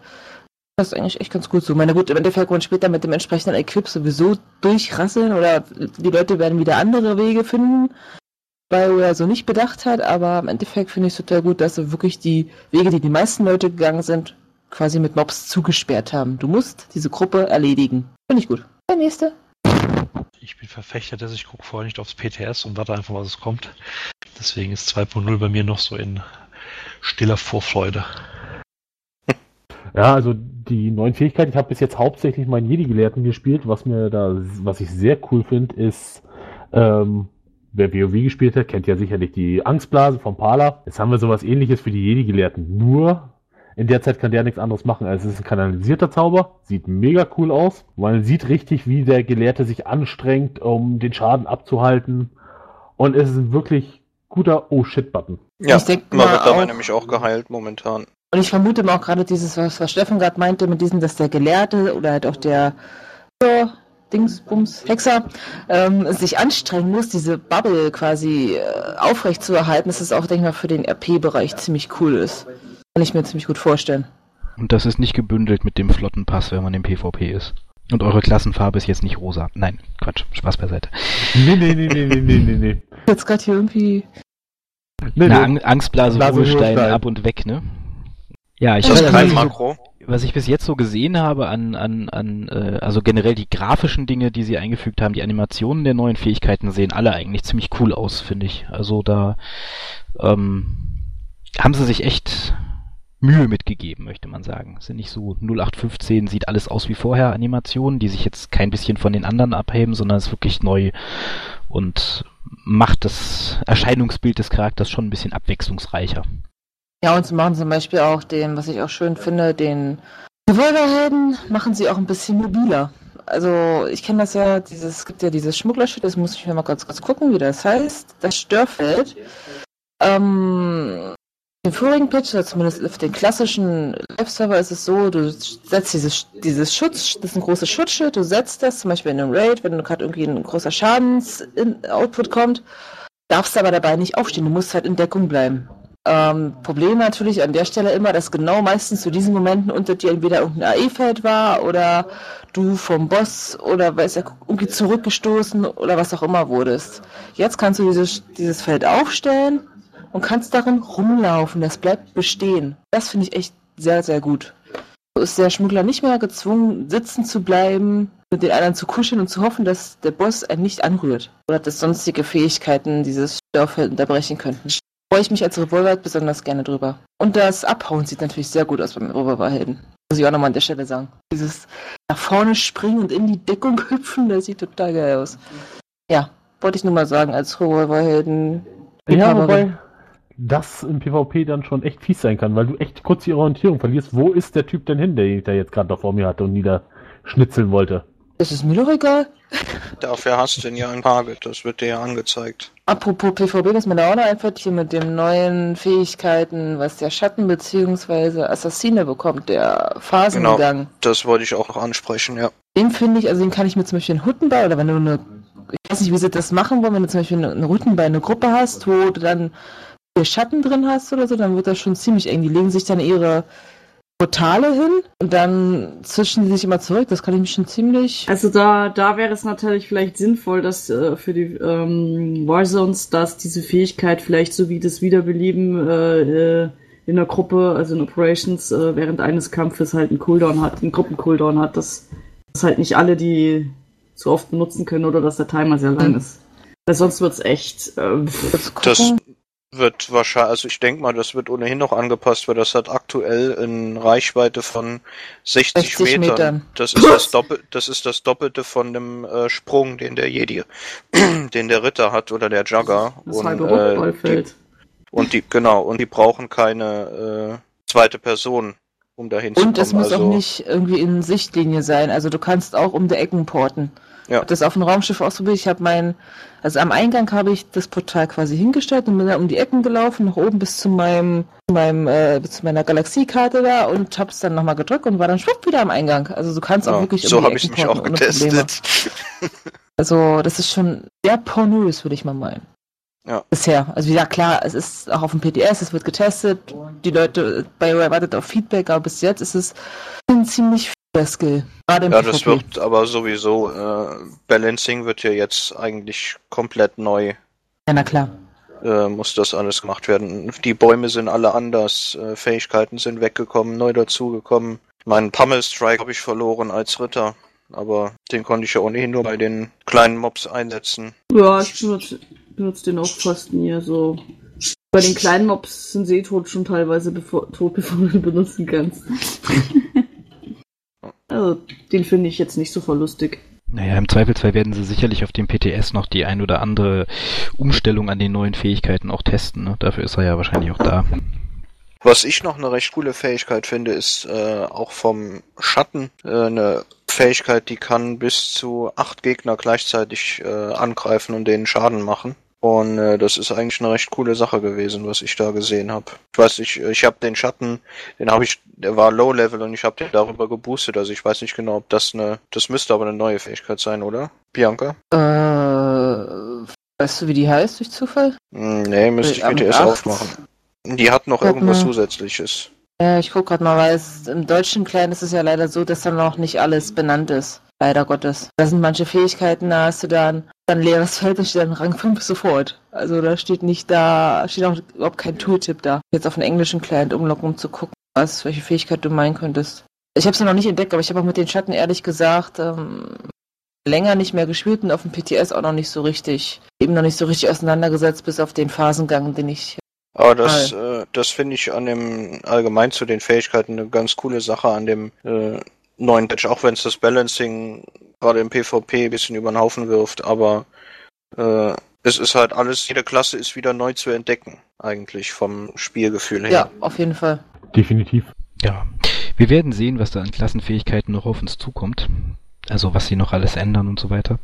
Das ist eigentlich echt ganz gut so. Meine gut, im Endeffekt wollen später mit dem entsprechenden Equip sowieso durchrasseln oder die Leute werden wieder andere Wege finden, weil er so nicht bedacht hat, aber im Endeffekt finde ich es total gut, dass sie wirklich die Wege, die die meisten Leute gegangen sind, quasi mit Mobs zugesperrt haben. Du musst diese Gruppe erledigen. Finde ich gut. Der nächste. Ich bin Verfechter des, ich gucke vorher nicht aufs PTS und warte einfach, was es kommt. Deswegen ist 2.0 bei mir noch so in stiller Vorfreude. Ja, also die neuen Fähigkeiten, ich habe bis jetzt hauptsächlich meinen Jedi-Gelehrten gespielt. Was mir da, was ich sehr cool finde, ist, ähm, wer WoW gespielt hat, kennt ja sicherlich die Angstblase vom Pala. Jetzt haben wir sowas ähnliches für die Jedi-Gelehrten. Nur in der Zeit kann der nichts anderes machen. Also es ist ein kanalisierter Zauber, sieht mega cool aus. Man sieht richtig, wie der Gelehrte sich anstrengt, um den Schaden abzuhalten. Und es ist ein wirklich guter Oh-Shit-Button. Ja, Ich denk man mal wird dabei auch- nämlich auch geheilt momentan. Und ich vermute mal auch gerade dieses, was, was Steffen gerade meinte, mit diesem, dass der Gelehrte oder halt auch der Dingsbums Hexer ähm, sich anstrengen muss, diese Bubble quasi äh, aufrecht zu erhalten, dass es auch, denke ich mal, für den RP-Bereich ziemlich cool ist. Kann ich mir ziemlich gut vorstellen. Und das ist nicht gebündelt mit dem Flottenpass, wenn man im PvP ist. Und eure Klassenfarbe ist jetzt nicht rosa. Nein, Quatsch, Spaß beiseite. Nee, nee, nee, nee, nee, nee, nee, nee. Jetzt gerade hier irgendwie Nee, Na, nee. Ang Angstblase, Blase, Ruhestein, ab und weg, ne? Ja, ich was kein Makro. Was ich bis jetzt so gesehen habe an, an, an äh, also generell die grafischen Dinge, die sie eingefügt haben, die Animationen der neuen Fähigkeiten sehen alle eigentlich ziemlich cool aus, finde ich. Also da ähm, haben sie sich echt Mühe mitgegeben, möchte man sagen. Sind nicht so 0815, sieht alles aus wie vorher Animationen, die sich jetzt kein bisschen von den anderen abheben, sondern es ist wirklich neu und macht das Erscheinungsbild des Charakters schon ein bisschen abwechslungsreicher. Ja, und sie machen zum Beispiel auch den, was ich auch schön finde, den Revolverhelden machen sie auch ein bisschen mobiler. Also ich kenne das ja, dieses, es gibt ja dieses Schmugglerschild, das muss ich mir mal ganz kurz gucken, wie das heißt. Das Störfeld. Ähm, im vorigen Pitch, oder zumindest auf den klassischen Live-Server ist es so, du setzt dieses, dieses Schutz, das ist ein großes Schutzschild, du setzt das zum Beispiel in einem Raid, wenn gerade irgendwie ein großer Schadens-Output kommt, darfst aber dabei nicht aufstehen, du musst halt in Deckung bleiben. Ähm, Problem natürlich an der Stelle immer, dass genau meistens zu diesen Momenten unter dir entweder irgendein AE-Feld war oder du vom Boss oder weiß ja irgendwie zurückgestoßen oder was auch immer wurdest. Jetzt kannst du dieses, dieses Feld aufstellen und kannst darin rumlaufen. Das bleibt bestehen. Das finde ich echt sehr, sehr gut. So ist der Schmuggler nicht mehr gezwungen, sitzen zu bleiben, mit den anderen zu kuscheln und zu hoffen, dass der Boss einen nicht anrührt oder dass sonstige Fähigkeiten dieses Störfeld unterbrechen könnten. Freue ich mich als Revolver besonders gerne drüber. Und das Abhauen sieht natürlich sehr gut aus beim Revolverhelden. Muss ich auch nochmal an der Stelle sagen. Dieses nach vorne springen und in die Deckung hüpfen, das sieht total geil aus. Ja, wollte ich nur mal sagen, als Revolverhelden. Ja, wobei das im PvP dann schon echt fies sein kann, weil du echt kurz die Orientierung verlierst. Wo ist der Typ denn hin, der ich da jetzt gerade noch vor mir hatte und niederschnitzeln wollte? Das ist mir doch egal. Dafür hast du ihn ja ein Target, das wird dir ja angezeigt. Apropos PvP, was mir da auch noch einfällt, hier mit den neuen Fähigkeiten, was der Schatten bzw. Assassine bekommt, der Phasengang. Das wollte ich auch noch ansprechen, ja. Den finde ich, also den kann ich mir zum Beispiel in Huttenbei oder wenn du eine, ich weiß nicht, wie sie das machen wollen, wenn du zum Beispiel eine, eine eine Gruppe hast, wo du dann vier Schatten drin hast oder so, dann wird das schon ziemlich eng. Die legen sich dann ihre Portale hin und dann zwischen die sich immer zurück. Das kann ich mich schon ziemlich. Also da, da wäre es natürlich vielleicht sinnvoll, dass äh, für die ähm, Warzones, dass diese Fähigkeit vielleicht so wie das Wiederbeleben äh, äh, in der Gruppe, also in Operations, äh, während eines Kampfes halt einen Cooldown hat, einen Gruppen-Cooldown hat, dass, dass halt nicht alle die so oft benutzen können oder dass der Timer sehr lang Mhm. ist. Weil sonst wird's echt. Äh, Kurz Das gucken. Wird wahrscheinlich, also ich denke mal, das wird ohnehin noch angepasst, weil das hat aktuell in Reichweite von 60, 60 Metern. Metern. Das ist das, Doppel, das ist das Doppelte von dem äh, Sprung, den der Jedi, den der Ritter hat oder der Jugger. das und, halbe äh, Rückballfeld. die, und die, genau, und die brauchen keine äh, zweite Person, um dahin zu kommen. Und es muss also, auch nicht irgendwie in Sichtlinie sein. Also du kannst auch um die Ecken porten. Ja. Ich hab das auf dem Raumschiff ausprobiert. Ich habe mein, also am Eingang habe ich das Portal quasi hingestellt und bin dann um die Ecken gelaufen, nach oben bis zu meinem, meinem, äh, bis zu meiner Galaxiekarte da und habe es dann nochmal gedrückt und war dann schwupp wieder am Eingang. Also du kannst auch ja, wirklich so um die habe ich Ecken mich auch porten ohne Probleme. getestet. Also das ist schon sehr pornös, würde ich mal meinen. Ja. Bisher. Also wie gesagt, klar, es ist auch auf dem PTS, es wird getestet, die Leute bei wartet auf Feedback, aber bis jetzt ist es ziemlich vieler Skill. Gerade im Ja, das PvP. wird aber sowieso, äh, Balancing wird ja jetzt eigentlich komplett neu, Ja, na klar. äh, muss das alles gemacht werden. Die Bäume sind alle anders, äh, Fähigkeiten sind weggekommen, neu dazugekommen. Meinen Pummel-Strike habe ich verloren als Ritter, aber den konnte ich ja ohnehin nur bei den kleinen Mobs einsetzen. Ja, ich benutze, benutze den auch fast nie. So. Bei den kleinen Mobs sind sie eh tot schon teilweise bevor, tot, bevor du ihn benutzen kannst. also, den finde ich jetzt nicht so verlustig. Naja, im Zweifelsfall werden sie sicherlich auf dem PTS noch die ein oder andere Umstellung an den neuen Fähigkeiten auch testen. Ne? Dafür ist er ja wahrscheinlich auch da. Was ich noch eine recht coole Fähigkeit finde, ist äh, auch vom Schatten äh, eine Fähigkeit, die kann bis zu acht Gegner gleichzeitig äh, angreifen und denen Schaden machen. Und äh, das ist eigentlich eine recht coole Sache gewesen, was ich da gesehen habe. Ich weiß nicht, ich habe den Schatten, den habe ich, der war Low Level und ich habe den darüber geboostet. Also ich weiß nicht genau, ob das eine, das müsste aber eine neue Fähigkeit sein, oder? Bianca? Äh, weißt du, wie die heißt durch Zufall? Hm, nee, müsste ich Am BTS aufmachen. Die hat noch irgendwas. Zusätzliches. Ja, ich guck gerade mal, weil es im deutschen Kleinen ist es ja leider so, dass dann noch nicht alles benannt ist. Leider Gottes. Da sind manche Fähigkeiten, da hast du dann, dann leeres Feld, da steht dann Rang 5 sofort. Also da steht nicht da, steht auch überhaupt kein Tooltip da. Jetzt auf den englischen Client umlocken, um zu gucken, was, welche Fähigkeit du meinen könntest. Ich habe es noch nicht entdeckt, aber ich habe auch mit den Schatten ehrlich gesagt ähm, länger nicht mehr gespielt und auf dem PTS auch noch nicht so richtig, eben noch nicht so richtig auseinandergesetzt, bis auf den Phasengang, den ich. Aber das, äh, das finde ich an dem allgemein zu den Fähigkeiten eine ganz coole Sache an dem äh, neuen Patch, auch wenn es das Balancing gerade im PvP ein bisschen über den Haufen wirft, aber äh, es ist halt alles, jede Klasse ist wieder neu zu entdecken, eigentlich vom Spielgefühl her. Ja, auf jeden Fall. Definitiv. Ja, wir werden sehen, was da an Klassenfähigkeiten noch auf uns zukommt. Also was sie noch alles ändern und so weiter.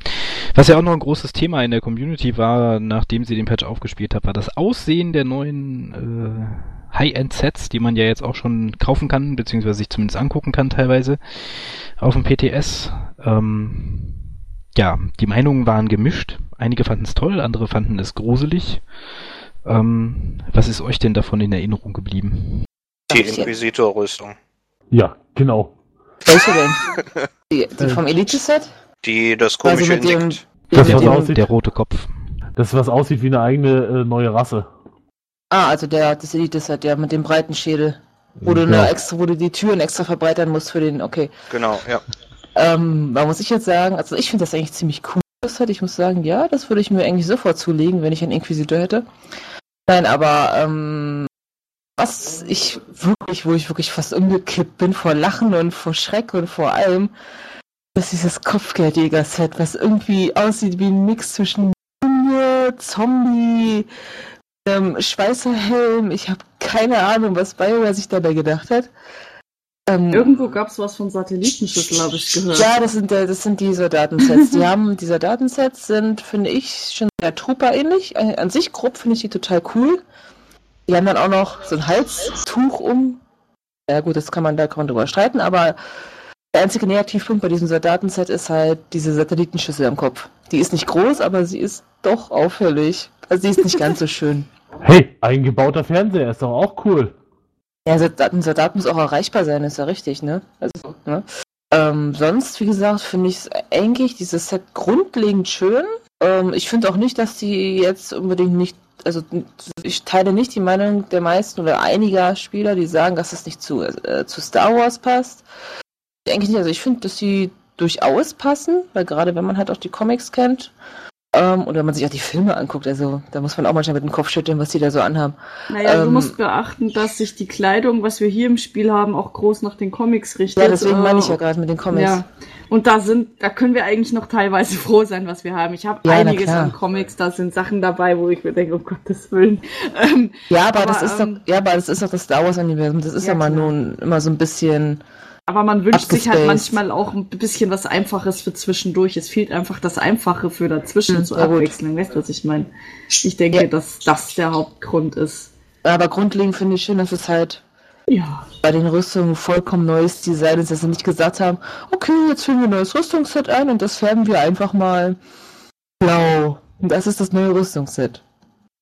Was ja auch noch ein großes Thema in der Community war, nachdem sie den Patch aufgespielt hat, war das Aussehen der neuen äh, High-End-Sets, die man ja jetzt auch schon kaufen kann, beziehungsweise sich zumindest angucken kann teilweise auf dem PTS. Ähm, ja, die Meinungen waren gemischt. Einige fanden es toll, andere fanden es gruselig. Ähm, was ist euch denn davon in Erinnerung geblieben? Die Inquisitor-Rüstung. Ja, genau. Welche denn? Die, die vom Elite-Set? Die das Also komische mit dem, Insekt. Das, was dem aussieht, Der rote Kopf. das, was aussieht wie eine eigene äh, neue Rasse. Ah, also der, das Elite-Set, der mit dem breiten Schädel. Wo du, Genau. eine extra, wo du die Türen extra verbreitern musst für den, okay. Genau, ja. Ähm, da muss ich jetzt sagen, also ich finde das eigentlich ziemlich cool. Das hat, ich muss sagen, ja, das würde ich mir eigentlich sofort zulegen, wenn ich einen Inquisitor hätte. Nein, aber ähm, was ich wirklich, wo ich wirklich fast umgekippt bin vor Lachen und vor Schreck und vor allem, ist dieses Kopfgeldjäger-Set, was irgendwie aussieht wie ein Mix zwischen Zombie, ähm, Schweißerhelm. Ich habe keine Ahnung, was BioWare sich dabei gedacht hat. Ähm, Irgendwo gab es was von Satellitenschüssel, habe ich gehört. ja, das sind, äh, das sind die Soldatensets. Die haben, die Soldatensets sind, finde ich, schon sehr Trooper-ähnlich. Äh, An sich grob finde ich die total cool. Die haben dann auch noch so ein Halstuch um. Ja gut, das kann man, da kann man drüber streiten, aber der einzige Negativpunkt bei diesem Soldatenset ist halt diese Satellitenschüssel am Kopf. Die ist nicht groß, aber sie ist doch auffällig. Also sie ist nicht ganz so schön. Hey, eingebauter Fernseher ist doch auch cool. Ja, ein Soldat muss auch erreichbar sein, ist ja richtig, ne? Also, ne? Ähm, sonst, wie gesagt, finde ich es eigentlich dieses Set grundlegend schön. Ähm, ich finde auch nicht, dass die jetzt unbedingt nicht, also ich teile nicht die Meinung der meisten oder einiger Spieler, die sagen, dass es nicht zu, äh, zu Star Wars passt. Eigentlich nicht, also ich finde, dass sie durchaus passen, weil gerade wenn man halt auch die Comics kennt, ähm, oder wenn man sich auch die Filme anguckt, also da muss man auch manchmal mit dem Kopf schütteln, was die da so anhaben. Naja, du Ähm, musst beachten, dass sich die Kleidung, was wir hier im Spiel haben, auch groß nach den Comics richtet. Ja, deswegen meine ich Äh, ja gerade mit den Comics. Ja. Und da sind, da können wir eigentlich noch teilweise froh sein, was wir haben. Ich habe Ja, einiges an Comics, da sind Sachen dabei, wo ich mir denke, um Gottes Willen. Ähm, Ja, aber, Aber, das ist ähm, doch, ja, aber das ist doch das Star Wars Universum. Das ist ja, Ja, mal nun immer so ein bisschen. Aber man wünscht sich halt manchmal auch ein bisschen was Einfaches für zwischendurch. Es fehlt einfach das Einfache für dazwischen Hm, zur. Abwechslung. Weißt du, was ich meine? Ich denke, Ja. dass das der Hauptgrund ist. Aber grundlegend finde ich schön, dass es halt Ja. bei den Rüstungen vollkommen neues Design ist, dass sie nicht gesagt haben, okay, jetzt führen wir ein neues Rüstungsset ein und das färben wir einfach mal blau. Und das ist das neue Rüstungsset.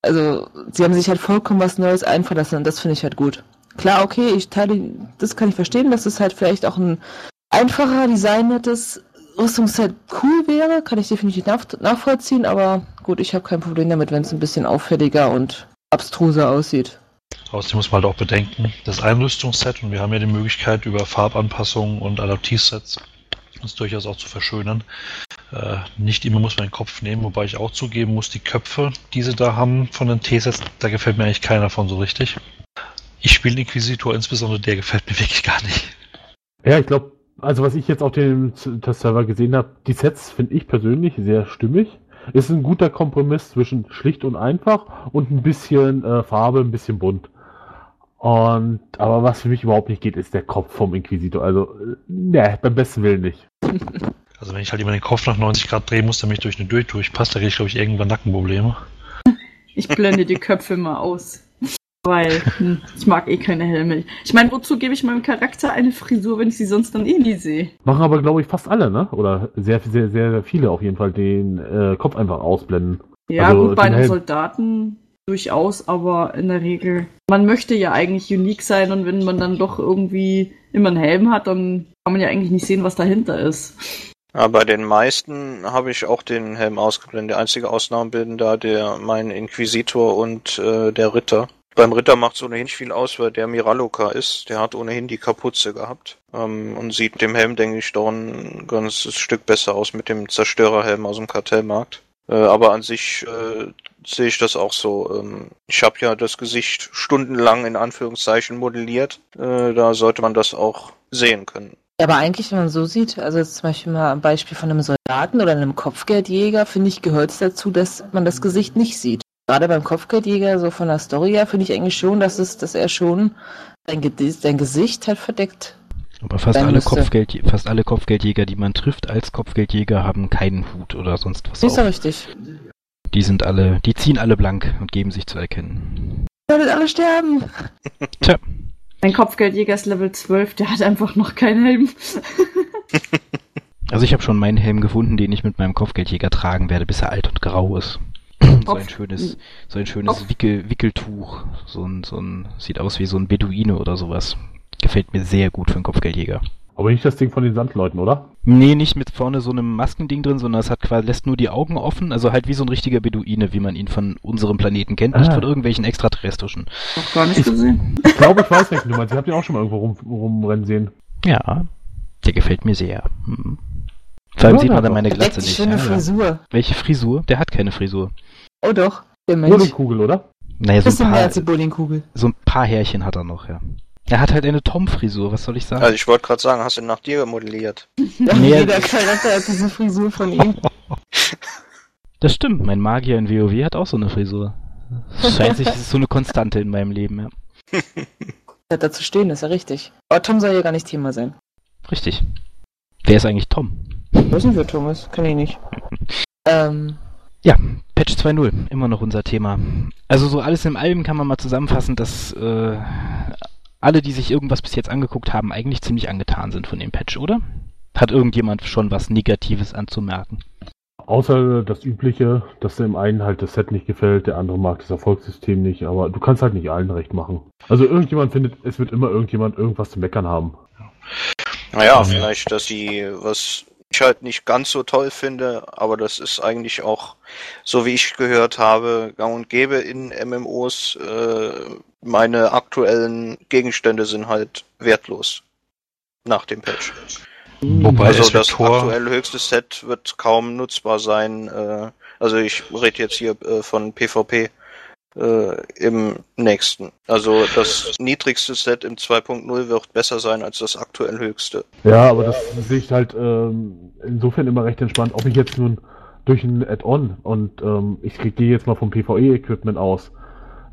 Also, sie haben sich halt vollkommen was Neues einfallen lassen und das finde ich halt gut. Klar, okay, ich teile, das kann ich verstehen, dass es halt vielleicht auch ein einfacher, designiertes Rüstungsset cool wäre, kann ich definitiv nach, nachvollziehen, aber gut, ich habe kein Problem damit, wenn es ein bisschen auffälliger und abstruser aussieht. Außerdem muss man halt auch bedenken, das ist ein Rüstungsset und wir haben ja die Möglichkeit, über Farbanpassungen und Adaptivsets uns durchaus auch zu verschönern. Äh, nicht immer muss man den Kopf nehmen, wobei ich auch zugeben muss, die Köpfe, die sie da haben von den T-Sets, da gefällt mir eigentlich keiner von so richtig. Ich spiele Inquisitor, insbesondere der gefällt mir wirklich gar nicht. Ja, ich glaube, also was ich jetzt auf dem Test-Server gesehen habe, die Sets finde ich persönlich sehr stimmig. Ist ein guter Kompromiss zwischen schlicht und einfach und ein bisschen äh, Farbe, ein bisschen bunt. Und aber was für mich überhaupt nicht geht, ist der Kopf vom Inquisitor. Also, äh, ne, beim besten Willen nicht. Also wenn ich halt immer den Kopf nach 90 Grad drehen muss, damit ich durch eine Tür durchpasst, da kriege ich glaube ich irgendwann Nackenprobleme. Ich blende die Köpfe mal aus. Weil hm, ich mag eh keine Helme. Ich meine, wozu gebe ich meinem Charakter eine Frisur, wenn ich sie sonst dann eh nie sehe? Machen aber, glaube ich, fast alle, ne? Oder sehr, sehr, sehr, viele auf jeden Fall den äh, Kopf einfach ausblenden. Ja, Also, gut, bei den Helm- Soldaten durchaus, aber in der Regel. Man möchte ja eigentlich unique sein und wenn man dann doch irgendwie immer einen Helm hat, dann kann man ja eigentlich nicht sehen, was dahinter ist. Ja, bei den meisten habe ich auch den Helm ausgeblendet. Die einzige Ausnahme bilden da der mein Inquisitor und äh, der Ritter. Beim Ritter macht es ohnehin viel aus, weil der Miraloka ist. Der hat ohnehin die Kapuze gehabt. Ähm, und sieht dem Helm, denke ich, doch ein ganzes Stück besser aus mit dem Zerstörerhelm aus dem Kartellmarkt. Äh, aber an sich äh, sehe ich das auch so. Ähm, ich habe ja das Gesicht stundenlang in Anführungszeichen modelliert. Äh, da sollte man das auch sehen können. Ja, aber eigentlich, wenn man so sieht, also jetzt zum Beispiel mal am Beispiel von einem Soldaten oder einem Kopfgeldjäger, finde ich, gehört es dazu, dass man das Gesicht nicht sieht. Gerade beim Kopfgeldjäger, so von der Story her, finde ich eigentlich schon, dass es, dass er schon sein, Gesicht halt verdeckt. Aber fast alle, müsste- Kopfgeld, fast alle Kopfgeldjäger, die man trifft als Kopfgeldjäger, haben keinen Hut oder sonst was Ist ja richtig. Die sind alle, die ziehen alle blank und geben sich zu erkennen. Ihr werdet alle sterben. Tja, Mein Kopfgeldjäger ist Level 12, der hat einfach noch keinen Helm. also ich habe schon meinen Helm gefunden, den ich mit meinem Kopfgeldjäger tragen werde, bis er alt und grau ist. So ein schönes, so ein schönes Wickel, Wickeltuch. So ein, so ein, sieht aus wie so ein Beduine oder sowas. Gefällt mir sehr gut für einen Kopfgeldjäger. Aber nicht das Ding von den Sandleuten, oder? Nee, nicht mit vorne so einem Maskending drin, sondern es hat quasi, lässt nur die Augen offen, also halt wie so ein richtiger Beduine, wie man ihn von unserem Planeten kennt, nicht Ah. von irgendwelchen extraterrestrischen. Noch gar nicht gesehen. Ich glaube, ich weiß, welchen du meinst. Ich habe den auch schon mal irgendwo rum, rumrennen sehen. Ja, der gefällt mir sehr. Hm. Vor allem sieht man dann meine Glatze nicht. schöne Ja, ja. Frisur. Welche Frisur? Der hat keine Frisur. Oh doch, der Mensch. die Kugel, oder? Naja, so Bisschen ein, mehr paar, als die Bowlingkugel. so ein paar Härchen hat er noch, ja. Er hat halt eine Tom-Frisur, was soll ich sagen? Also ich wollte gerade sagen, hast du nach dir modelliert? Ja, Nee. Jeder Charakter hat diese Frisur von ihm. Das stimmt, mein Magier in WoW hat auch so eine Frisur. Scheint sich, es ist so eine Konstante in meinem Leben, ja. Hat dazu stehen, ist ja richtig. Aber Tom soll ja gar nicht Thema sein. Richtig. Wer ist eigentlich Tom? Was sind wir, Thomas? Kann ich nicht. Ähm, Ja, Patch 2.0, immer noch unser Thema. Also so alles im allem kann man mal zusammenfassen, dass äh, alle, die sich irgendwas bis jetzt angeguckt haben, eigentlich ziemlich angetan sind von dem Patch, oder? Hat irgendjemand schon was Negatives anzumerken? Außer das Übliche, dass dem einen halt das Set nicht gefällt, der andere mag das Erfolgssystem nicht, aber du kannst halt nicht allen recht machen. Also irgendjemand findet, es wird immer irgendjemand irgendwas zu meckern haben. Naja, vielleicht, dass sie, was ich halt nicht ganz so toll finde, aber das ist eigentlich auch, so wie ich gehört habe, gang und gäbe in MMOs. Äh, meine aktuellen Gegenstände sind halt wertlos nach dem Patch. Wobei also das Tor, aktuell höchste Set wird kaum nutzbar sein. Äh, also ich rede jetzt hier äh, von PvP äh, im nächsten. Also das niedrigste Set im 2.0 wird besser sein als das aktuell höchste. Ja, aber das sehe ich halt ähm, insofern immer recht entspannt, ob ich jetzt nun durch ein Add-on und ähm, ich gehe jetzt mal vom PvE-Equipment aus.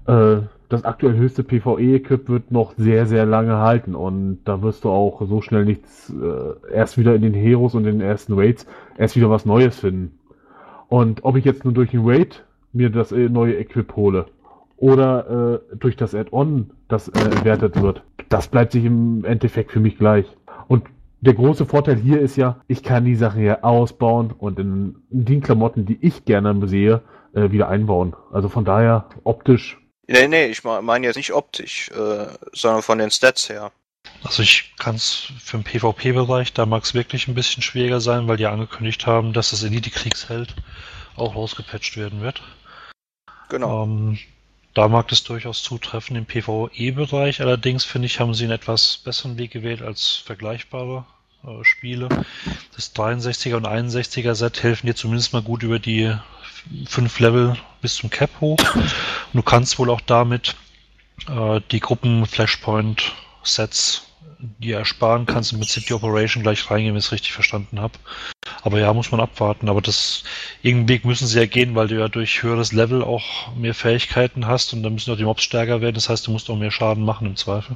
Äh, das aktuell höchste PvE-Equip wird noch sehr, sehr lange halten und da wirst du auch so schnell nichts, äh, erst wieder in den Heroes und in den ersten Raids, erst wieder was Neues finden. Und ob ich jetzt nur durch ein Raid mir das äh, neue Equip hole oder äh, durch das Add-on, das äh, entwertet wird, das bleibt sich im Endeffekt für mich gleich. Und der große Vorteil hier ist ja, ich kann die Sachen hier ausbauen und in die Klamotten, die ich gerne sehe, äh, wieder einbauen. Also von daher optisch. Nee, nee, ich meine jetzt nicht optisch, äh, sondern von den Stats her. also ich kann es für den PvP-Bereich, da mag es wirklich ein bisschen schwieriger sein, weil die angekündigt haben, dass das Elite-Kriegsheld auch rausgepatcht werden wird. Genau. Ähm, da mag es durchaus zutreffen. Im PvE-Bereich allerdings, finde ich, haben sie einen etwas besseren Weg gewählt als vergleichbare äh, Spiele. Das 63er und 61er Set helfen dir zumindest mal gut über die fünf Level bis zum Cap hoch. Und du kannst wohl auch damit äh, die Gruppen Flashpoint Sets dir ersparen kannst und mit City Operation gleich reingehen, wenn ich es richtig verstanden habe. Aber ja, muss man abwarten. Aber das irgendeinen Weg müssen sie ja gehen, weil du ja durch höheres Level auch mehr Fähigkeiten hast und dann müssen auch die Mobs stärker werden. Das heißt, du musst auch mehr Schaden machen im Zweifel.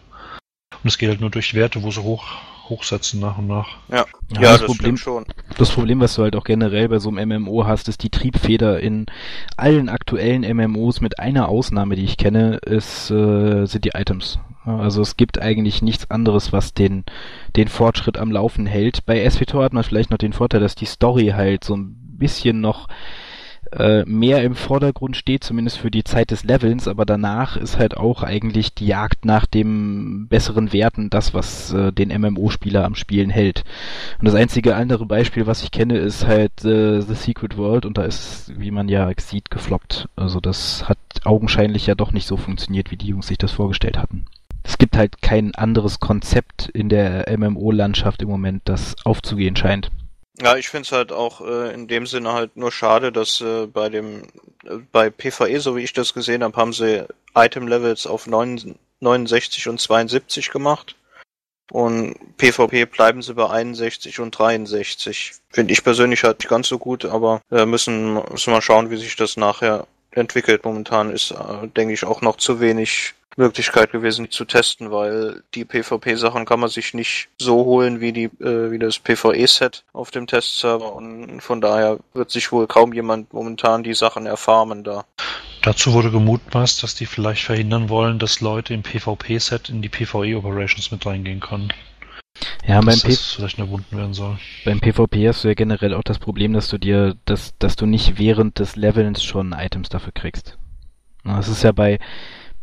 Und es geht halt nur durch Werte, wo sie hoch, hochsetzen nach und nach. Ja, Ja, ja das das, Problem- stimmt schon. Das Problem, was du halt auch generell bei so einem MMO hast, ist die Triebfeder in allen aktuellen MMOs mit einer Ausnahme, die ich kenne, ist, äh, sind die Items. Also es gibt eigentlich nichts anderes, was den, den Fortschritt am Laufen hält. Bei SWTOR hat man vielleicht noch den Vorteil, dass die Story halt so ein bisschen noch äh, mehr im Vordergrund steht, zumindest für die Zeit des Levelns, aber danach ist halt auch eigentlich die Jagd nach dem besseren Werten das, was äh, den MMO-Spieler am Spielen hält. Und das einzige andere Beispiel, was ich kenne, ist halt äh, The Secret World und da ist, wie man ja sieht, gefloppt. Also das hat augenscheinlich ja doch nicht so funktioniert, wie die Jungs sich das vorgestellt hatten. Es gibt halt kein anderes Konzept in der MMO-Landschaft im Moment, das aufzugehen scheint. Ja, ich finde es halt auch äh, in dem Sinne halt nur schade, dass äh, bei dem äh, bei PvE, so wie ich das gesehen habe, haben sie Item-Levels auf 9, 69 und 72 gemacht. Und PvP bleiben sie bei 61 und 63. Finde ich persönlich halt nicht ganz so gut, aber äh, müssen, müssen wir schauen, wie sich das nachher entwickelt. Momentan ist, äh, denke ich, auch noch zu wenig Möglichkeit gewesen zu testen, weil die PvP-Sachen kann man sich nicht so holen wie die äh, wie das PvE-Set auf dem Testserver und von daher wird sich wohl kaum jemand momentan die Sachen erfarmen da. Dazu wurde gemutmaßt, dass die vielleicht verhindern wollen, dass Leute im PvP-Set in die PvE-Operations mit reingehen können. Ja, beim, dass P das vielleicht erbunden werden soll. beim PvP hast du ja generell auch das Problem, dass du dir, dass, dass du nicht während des Levelns schon Items dafür kriegst. Na, Es ist ja bei,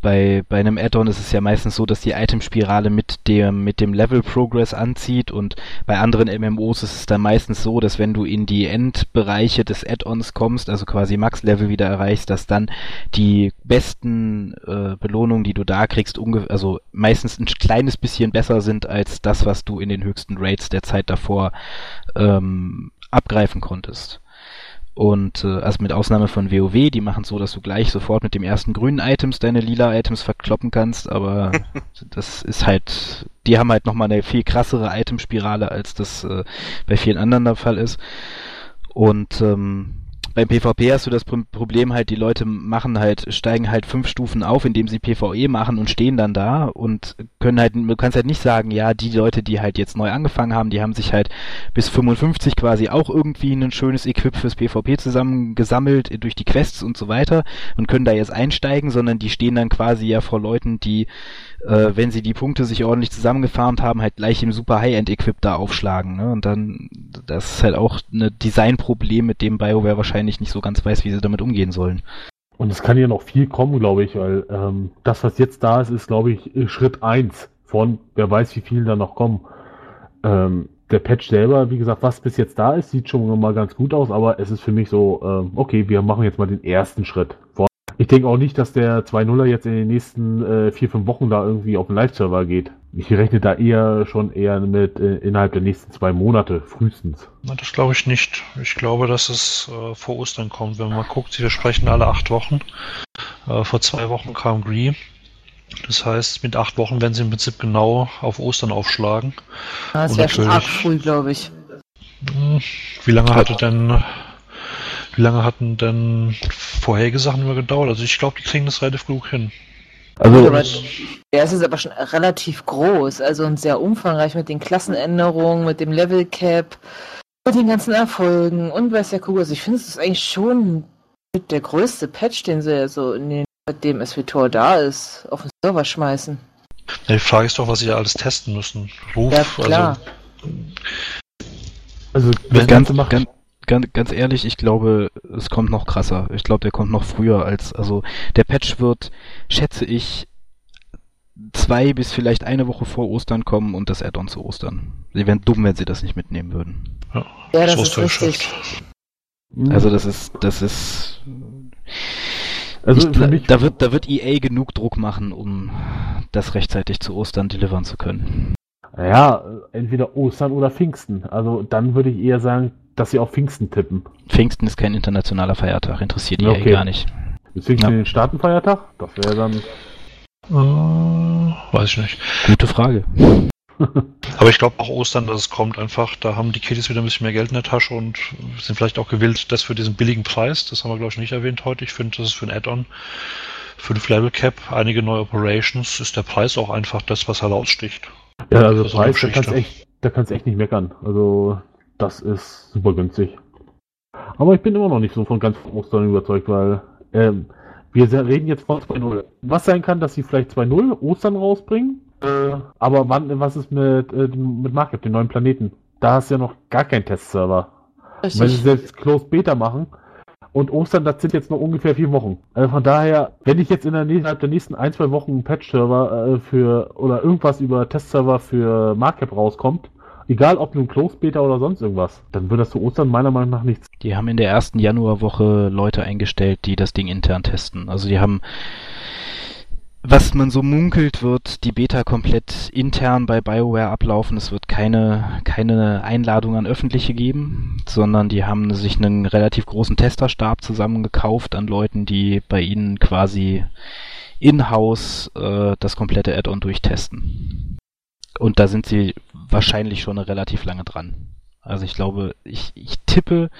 bei, bei einem Add-on ist es ja meistens so, dass die Itemspirale mit dem, mit dem Level Progress anzieht und bei anderen MMOs ist es dann meistens so, dass wenn du in die Endbereiche des Add-ons kommst, also quasi Max-Level wieder erreichst, dass dann die besten äh, Belohnungen, die du da kriegst, also meistens ein kleines bisschen besser sind als das, was du in den höchsten Rates der Zeit davor ähm, abgreifen konntest. Und äh, also mit Ausnahme von WoW, die machen so, dass du gleich sofort mit dem ersten grünen Items deine lila Items verkloppen kannst, aber das ist halt, die haben halt nochmal eine viel krassere Itemspirale, als das äh, bei vielen anderen der Fall ist. Und ähm, beim PvP hast du das Pro- Problem halt, die Leute machen halt, steigen halt fünf Stufen auf, indem sie PvE machen und stehen dann da und können halt, du kannst halt nicht sagen, ja, die Leute, die halt jetzt neu angefangen haben, die haben sich halt bis 55 quasi auch irgendwie ein schönes Equip fürs PvP zusammengesammelt durch die Quests und so weiter und können da jetzt einsteigen, sondern die stehen dann quasi ja vor Leuten, die, äh, wenn sie die Punkte sich ordentlich zusammengefarmt haben, halt gleich im super High-End-Equip da aufschlagen. Ne? Und dann, das ist halt auch ein Designproblem, mit dem BioWare wahrscheinlich nicht so ganz weiß, wie sie damit umgehen sollen. Und es kann ja noch viel kommen, glaube ich, weil ähm, das, was jetzt da ist, ist, glaube ich, äh, Schritt eins von, wer weiß, wie viel da noch kommen. Ähm, der Patch selber, wie gesagt, was bis jetzt da ist, sieht schon mal ganz gut aus, aber es ist für mich so, ähm, okay, wir machen jetzt mal den ersten Schritt. Ich denke auch nicht, dass der 2.0er jetzt in den nächsten äh, vier, fünf Wochen da irgendwie auf den Live-Server geht. Ich rechne da eher schon eher mit äh, innerhalb der nächsten zwei Monate, frühestens. Na, das glaube ich nicht. Ich glaube, dass es äh, vor Ostern kommt. Wenn man mal guckt, sie sprechen alle acht Wochen. Äh, vor zwei Wochen kam Gree. Das heißt, mit acht Wochen werden sie im Prinzip genau auf Ostern aufschlagen. Das Und wäre schon arg früh, glaube ich. Hm, Wie lange hatte denn, wie lange hatten denn vorherige Sachen immer gedauert? Also ich glaube, die kriegen das relativ gut hin. Also, der ist jetzt aber schon relativ groß, also und sehr umfangreich mit den Klassenänderungen, mit dem Level Cap, mit den ganzen Erfolgen und weiß ja Kuh. Also ich finde, es ist eigentlich schon mit der größte Patch, den sie so in den, seitdem SWTOR da ist, auf den Server schmeißen. Ja, die Frage ist doch, was sie da alles testen müssen. Ruf, Ja, klar. also also das Wenn- Ganze macht. Ganz, ganz, ganz ehrlich, ich glaube, es kommt noch krasser. Ich glaube, der kommt noch früher als, also der Patch wird, schätze ich, zwei bis vielleicht eine Woche vor Ostern kommen und das Add-on zu Ostern. Sie wären dumm, wenn sie das nicht mitnehmen würden. Ja, das so ist richtig. Also das ist, das ist, also ich, mich, da wird, da wird EA genug Druck machen, um das rechtzeitig zu Ostern delivern zu können. ja, entweder Ostern oder Pfingsten. Also dann würde ich eher sagen, dass sie auf Pfingsten tippen. Pfingsten ist kein internationaler Feiertag, interessiert Ja, EA okay. gar nicht. Ist Pfingsten Ja. den Staatenfeiertag? Das wäre dann. äh, weiß ich nicht. Gute Frage. Aber ich glaube auch Ostern, dass es kommt einfach, da haben die Kiddies wieder ein bisschen mehr Geld in der Tasche und sind vielleicht auch gewillt, das für diesen billigen Preis, das haben wir glaube ich nicht erwähnt heute, ich finde, das ist für ein Add-on, für ein Level Cap, einige neue Operations, ist der Preis auch einfach das, was heraussticht. Ja, also Das ist eine Preis, da kannst du Geschichte. echt, da kannst du echt nicht meckern. Also das ist super günstig. Aber ich bin immer noch nicht so von ganz Ostern überzeugt, weil ähm, wir reden jetzt von 2.0. Was sein kann, dass sie vielleicht 2.0 Ostern rausbringen, äh, aber wann, was ist mit, äh, dem- mit Market, den neuen Planeten? Da hast du ja noch gar keinen Testserver. Wenn sie selbst Closed Beta machen Und Ostern, das sind jetzt noch ungefähr vier Wochen. Also von daher, wenn ich jetzt innerhalb der nächsten ein, zwei Wochen einen Patch-Server äh, für oder irgendwas über Testserver für Markup rauskommt, egal ob nun Beta oder sonst irgendwas, dann wird das zu Ostern meiner Meinung nach nichts. Die haben in der ersten Januarwoche Leute eingestellt, die das Ding intern testen. Also die haben was man so munkelt, wird die Beta komplett intern bei BioWare ablaufen. Es wird keine, keine Einladung an Öffentliche geben, sondern die haben sich einen relativ großen Testerstab zusammengekauft an Leuten, die bei ihnen quasi in-house äh, das komplette Add-on durchtesten. Und da sind sie wahrscheinlich schon relativ lange dran. Also ich glaube, ich, ich tippe,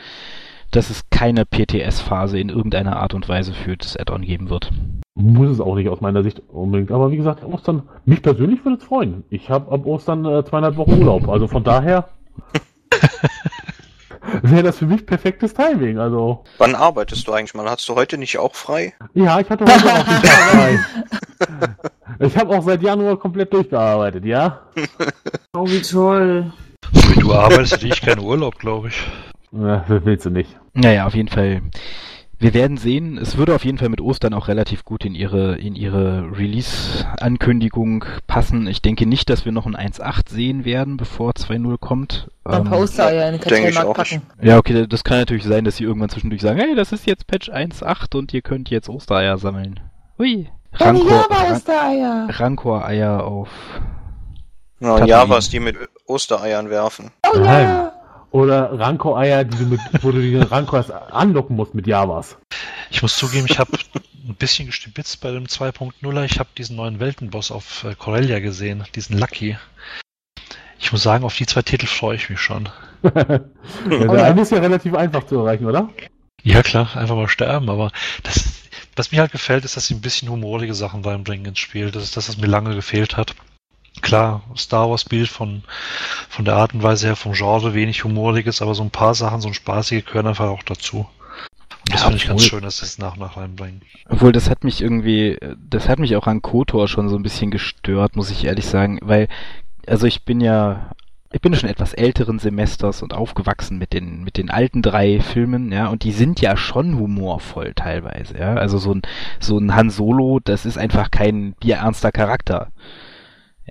dass es keine PTS-Phase in irgendeiner Art und Weise für das Add-on geben wird. Muss es auch nicht aus meiner Sicht unbedingt. Aber wie gesagt, Ostern, mich persönlich würde es freuen. Ich habe ab Ostern äh, zweieinhalb Wochen Urlaub. Also von daher wäre das für mich perfektes Timing. Also Wann arbeitest du eigentlich mal? Hast du heute nicht auch frei? ja, ich hatte heute auch Tag frei. Ich habe auch seit Januar komplett durchgearbeitet, ja? Oh, wie toll. Wie du arbeitest, ich keinen Urlaub, glaube ich. ja das willst du nicht. Naja, auf jeden Fall. Wir werden sehen. Es würde auf jeden Fall mit Ostern auch relativ gut in ihre, in ihre Release-Ankündigung passen. Ich denke nicht, dass wir noch ein 1.8 sehen werden, bevor 2.0 kommt. Ein Ähm, Poster ja in den auch packen. ja, okay, das kann natürlich sein, dass sie irgendwann zwischendurch sagen, hey, das ist jetzt Patch 1.8 und ihr könnt jetzt Ostereier sammeln. Hui. Rancor, Ran Java-Ostereier. Rancor-Eier auf... Ja, Tatooine. Javas, die mit Ostereiern werfen. Oh Nein. ja. Oder Ranko-Eier, die du mit, wo du die Ranko erst anlocken musst mit Javas. Ich muss zugeben, ich habe ein bisschen gestibitzt bei dem 2.0er. Ich habe diesen neuen Weltenboss auf äh, Corellia gesehen, diesen Lucky. Ich muss sagen, auf die zwei Titel freue ich mich schon. Ja, Oh der eine ist ja relativ einfach zu erreichen, oder? Ja klar, einfach mal sterben, aber das, was mir halt gefällt, ist, dass sie ein bisschen humorige Sachen reinbringen ins Spiel. Das ist das, was mir lange gefehlt hat. Klar, Star Wars Bild von, von der Art und Weise her, vom Genre wenig humoriges, aber so ein paar Sachen, so ein spaßige gehören einfach auch dazu. Und das Ja, finde ich ganz schön, dass sie es nach und nach reinbringen. Obwohl, das hat mich irgendwie, das hat mich auch an KOTOR schon so ein bisschen gestört, muss ich ehrlich sagen, weil, also ich bin ja, ich bin schon etwas älteren Semesters und aufgewachsen mit den, mit den alten drei Filmen, ja, und die sind ja schon humorvoll teilweise, ja. Also so ein, so ein Han Solo, das ist einfach kein bierernster Charakter.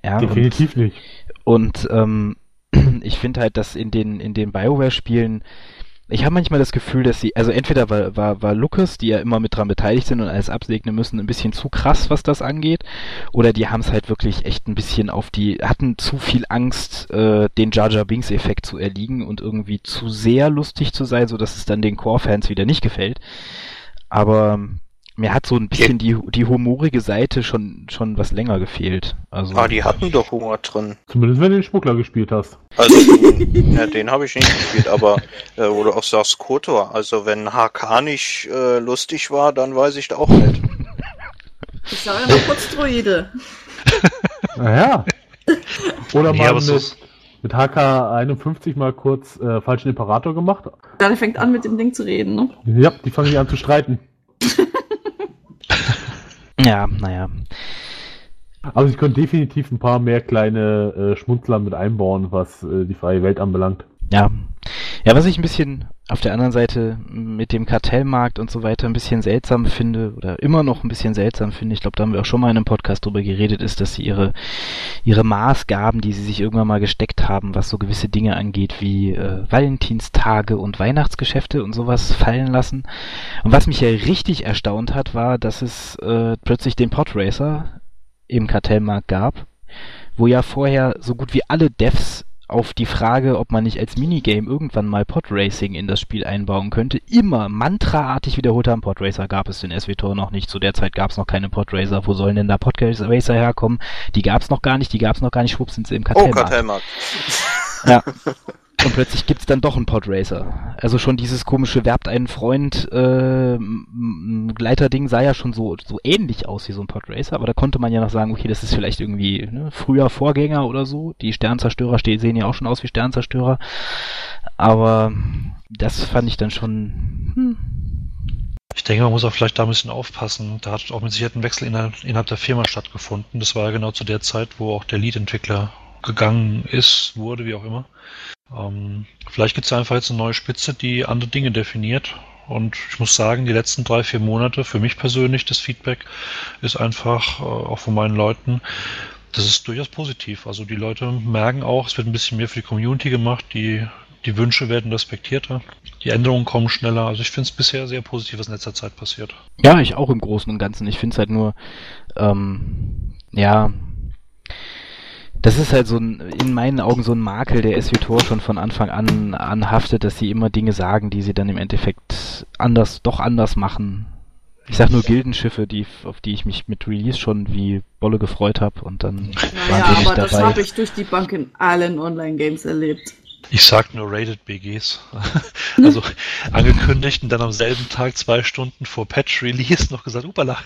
Ja, und- Definitiv nicht. und ähm, ich finde halt, dass in den, in den Bioware-Spielen, ich habe manchmal das Gefühl, dass sie, also entweder war, war, war Lucas, die ja immer mit dran beteiligt sind und alles absegnen müssen, ein bisschen zu krass, was das angeht, oder die haben es halt wirklich echt ein bisschen auf die, hatten zu viel Angst, äh, den Jar Jar Binks-Effekt zu erliegen und irgendwie zu sehr lustig zu sein, so dass es dann den Core-Fans wieder nicht gefällt. Aber mir hat so ein bisschen die, die humorige Seite schon, schon was länger gefehlt. Also, Ah, die hatten doch Humor drin. Zumindest wenn du den Schmuggler gespielt hast. Also, ja, den habe ich nicht gespielt, aber äh, wo du auch sagst Kotor, also wenn HK nicht äh, lustig war, dann weiß ich da auch nicht. Ich sage ja nur kurz Droide. Naja. Oder Nee, mal aber so mit, mit HK51 mal kurz äh, falschen Imperator gemacht. Ja, der fängt an mit dem Ding zu reden, ne? Ja, die fangen an zu streiten. ja, naja. Aber sie können definitiv ein paar mehr kleine äh, Schmunzler mit einbauen, was äh, die freie Welt anbelangt. Ja. Ja, was ich ein bisschen auf der anderen Seite mit dem Kartellmarkt und so weiter ein bisschen seltsam finde oder immer noch ein bisschen seltsam finde, ich glaube, da haben wir auch schon mal in einem Podcast drüber geredet, ist, dass sie ihre ihre Maßgaben, die sie sich irgendwann mal gesteckt haben, was so gewisse Dinge angeht, wie äh, Valentinstage und Weihnachtsgeschäfte und sowas fallen lassen. Und was mich ja richtig erstaunt hat, war, dass es äh, plötzlich den Podracer im Kartellmarkt gab, wo ja vorher so gut wie alle Devs auf die Frage, ob man nicht als Minigame irgendwann mal Podracing in das Spiel einbauen könnte, immer mantraartig wiederholt haben, Podracer gab es in SWTOR noch nicht, zu der Zeit gab es noch keine Podracer, wo sollen denn da Podracer herkommen? Die gab es noch gar nicht, die gab es noch gar nicht, schwupps sind sie im Oh, Kartellmarkt. Kartellmarkt. Ja. Und plötzlich gibt's dann doch einen Podracer. Also schon dieses komische werbt einen Freund äh, Gleiterding sah ja schon so so ähnlich aus wie so ein Podracer, aber da konnte man ja noch sagen, okay, das ist vielleicht irgendwie ne, früher Vorgänger oder so. Die Sternzerstörer ste- sehen ja auch schon aus wie Sternzerstörer. Aber das fand ich dann schon hm, Ich denke, man muss auch vielleicht da ein bisschen aufpassen. Da hat auch mit Sicherheit ein Wechsel innerhalb, innerhalb der Firma stattgefunden. Das war ja genau zu der Zeit, wo auch der Lead-Entwickler gegangen ist, wurde, wie auch immer. Ähm, vielleicht gibt es einfach jetzt eine neue Spitze, die andere Dinge definiert. Und ich muss sagen, die letzten drei, vier Monate, für mich persönlich, das Feedback ist einfach, äh, auch von meinen Leuten, das ist durchaus positiv. Also die Leute merken auch, es wird ein bisschen mehr für die Community gemacht, die, die Wünsche werden respektierter, die Änderungen kommen schneller. Also ich finde es bisher sehr positiv, was in letzter Zeit passiert. Ja, ich auch im Großen und Ganzen. Ich finde es halt nur, ähm, ja, das ist halt so ein, in meinen Augen so ein Makel, der SWTOR schon von Anfang an anhaftet, dass sie immer Dinge sagen, die sie dann im Endeffekt anders, doch anders machen. Ich sag nur Gildenschiffe, die, auf die ich mich mit Release schon wie Bolle gefreut habe und dann Naja, waren sie nicht aber das dabei. habe ich durch die Bank in allen Online-Games erlebt. Ich sag nur Rated BGs. also angekündigt und dann am selben Tag zwei Stunden vor Patch Release noch gesagt, upala,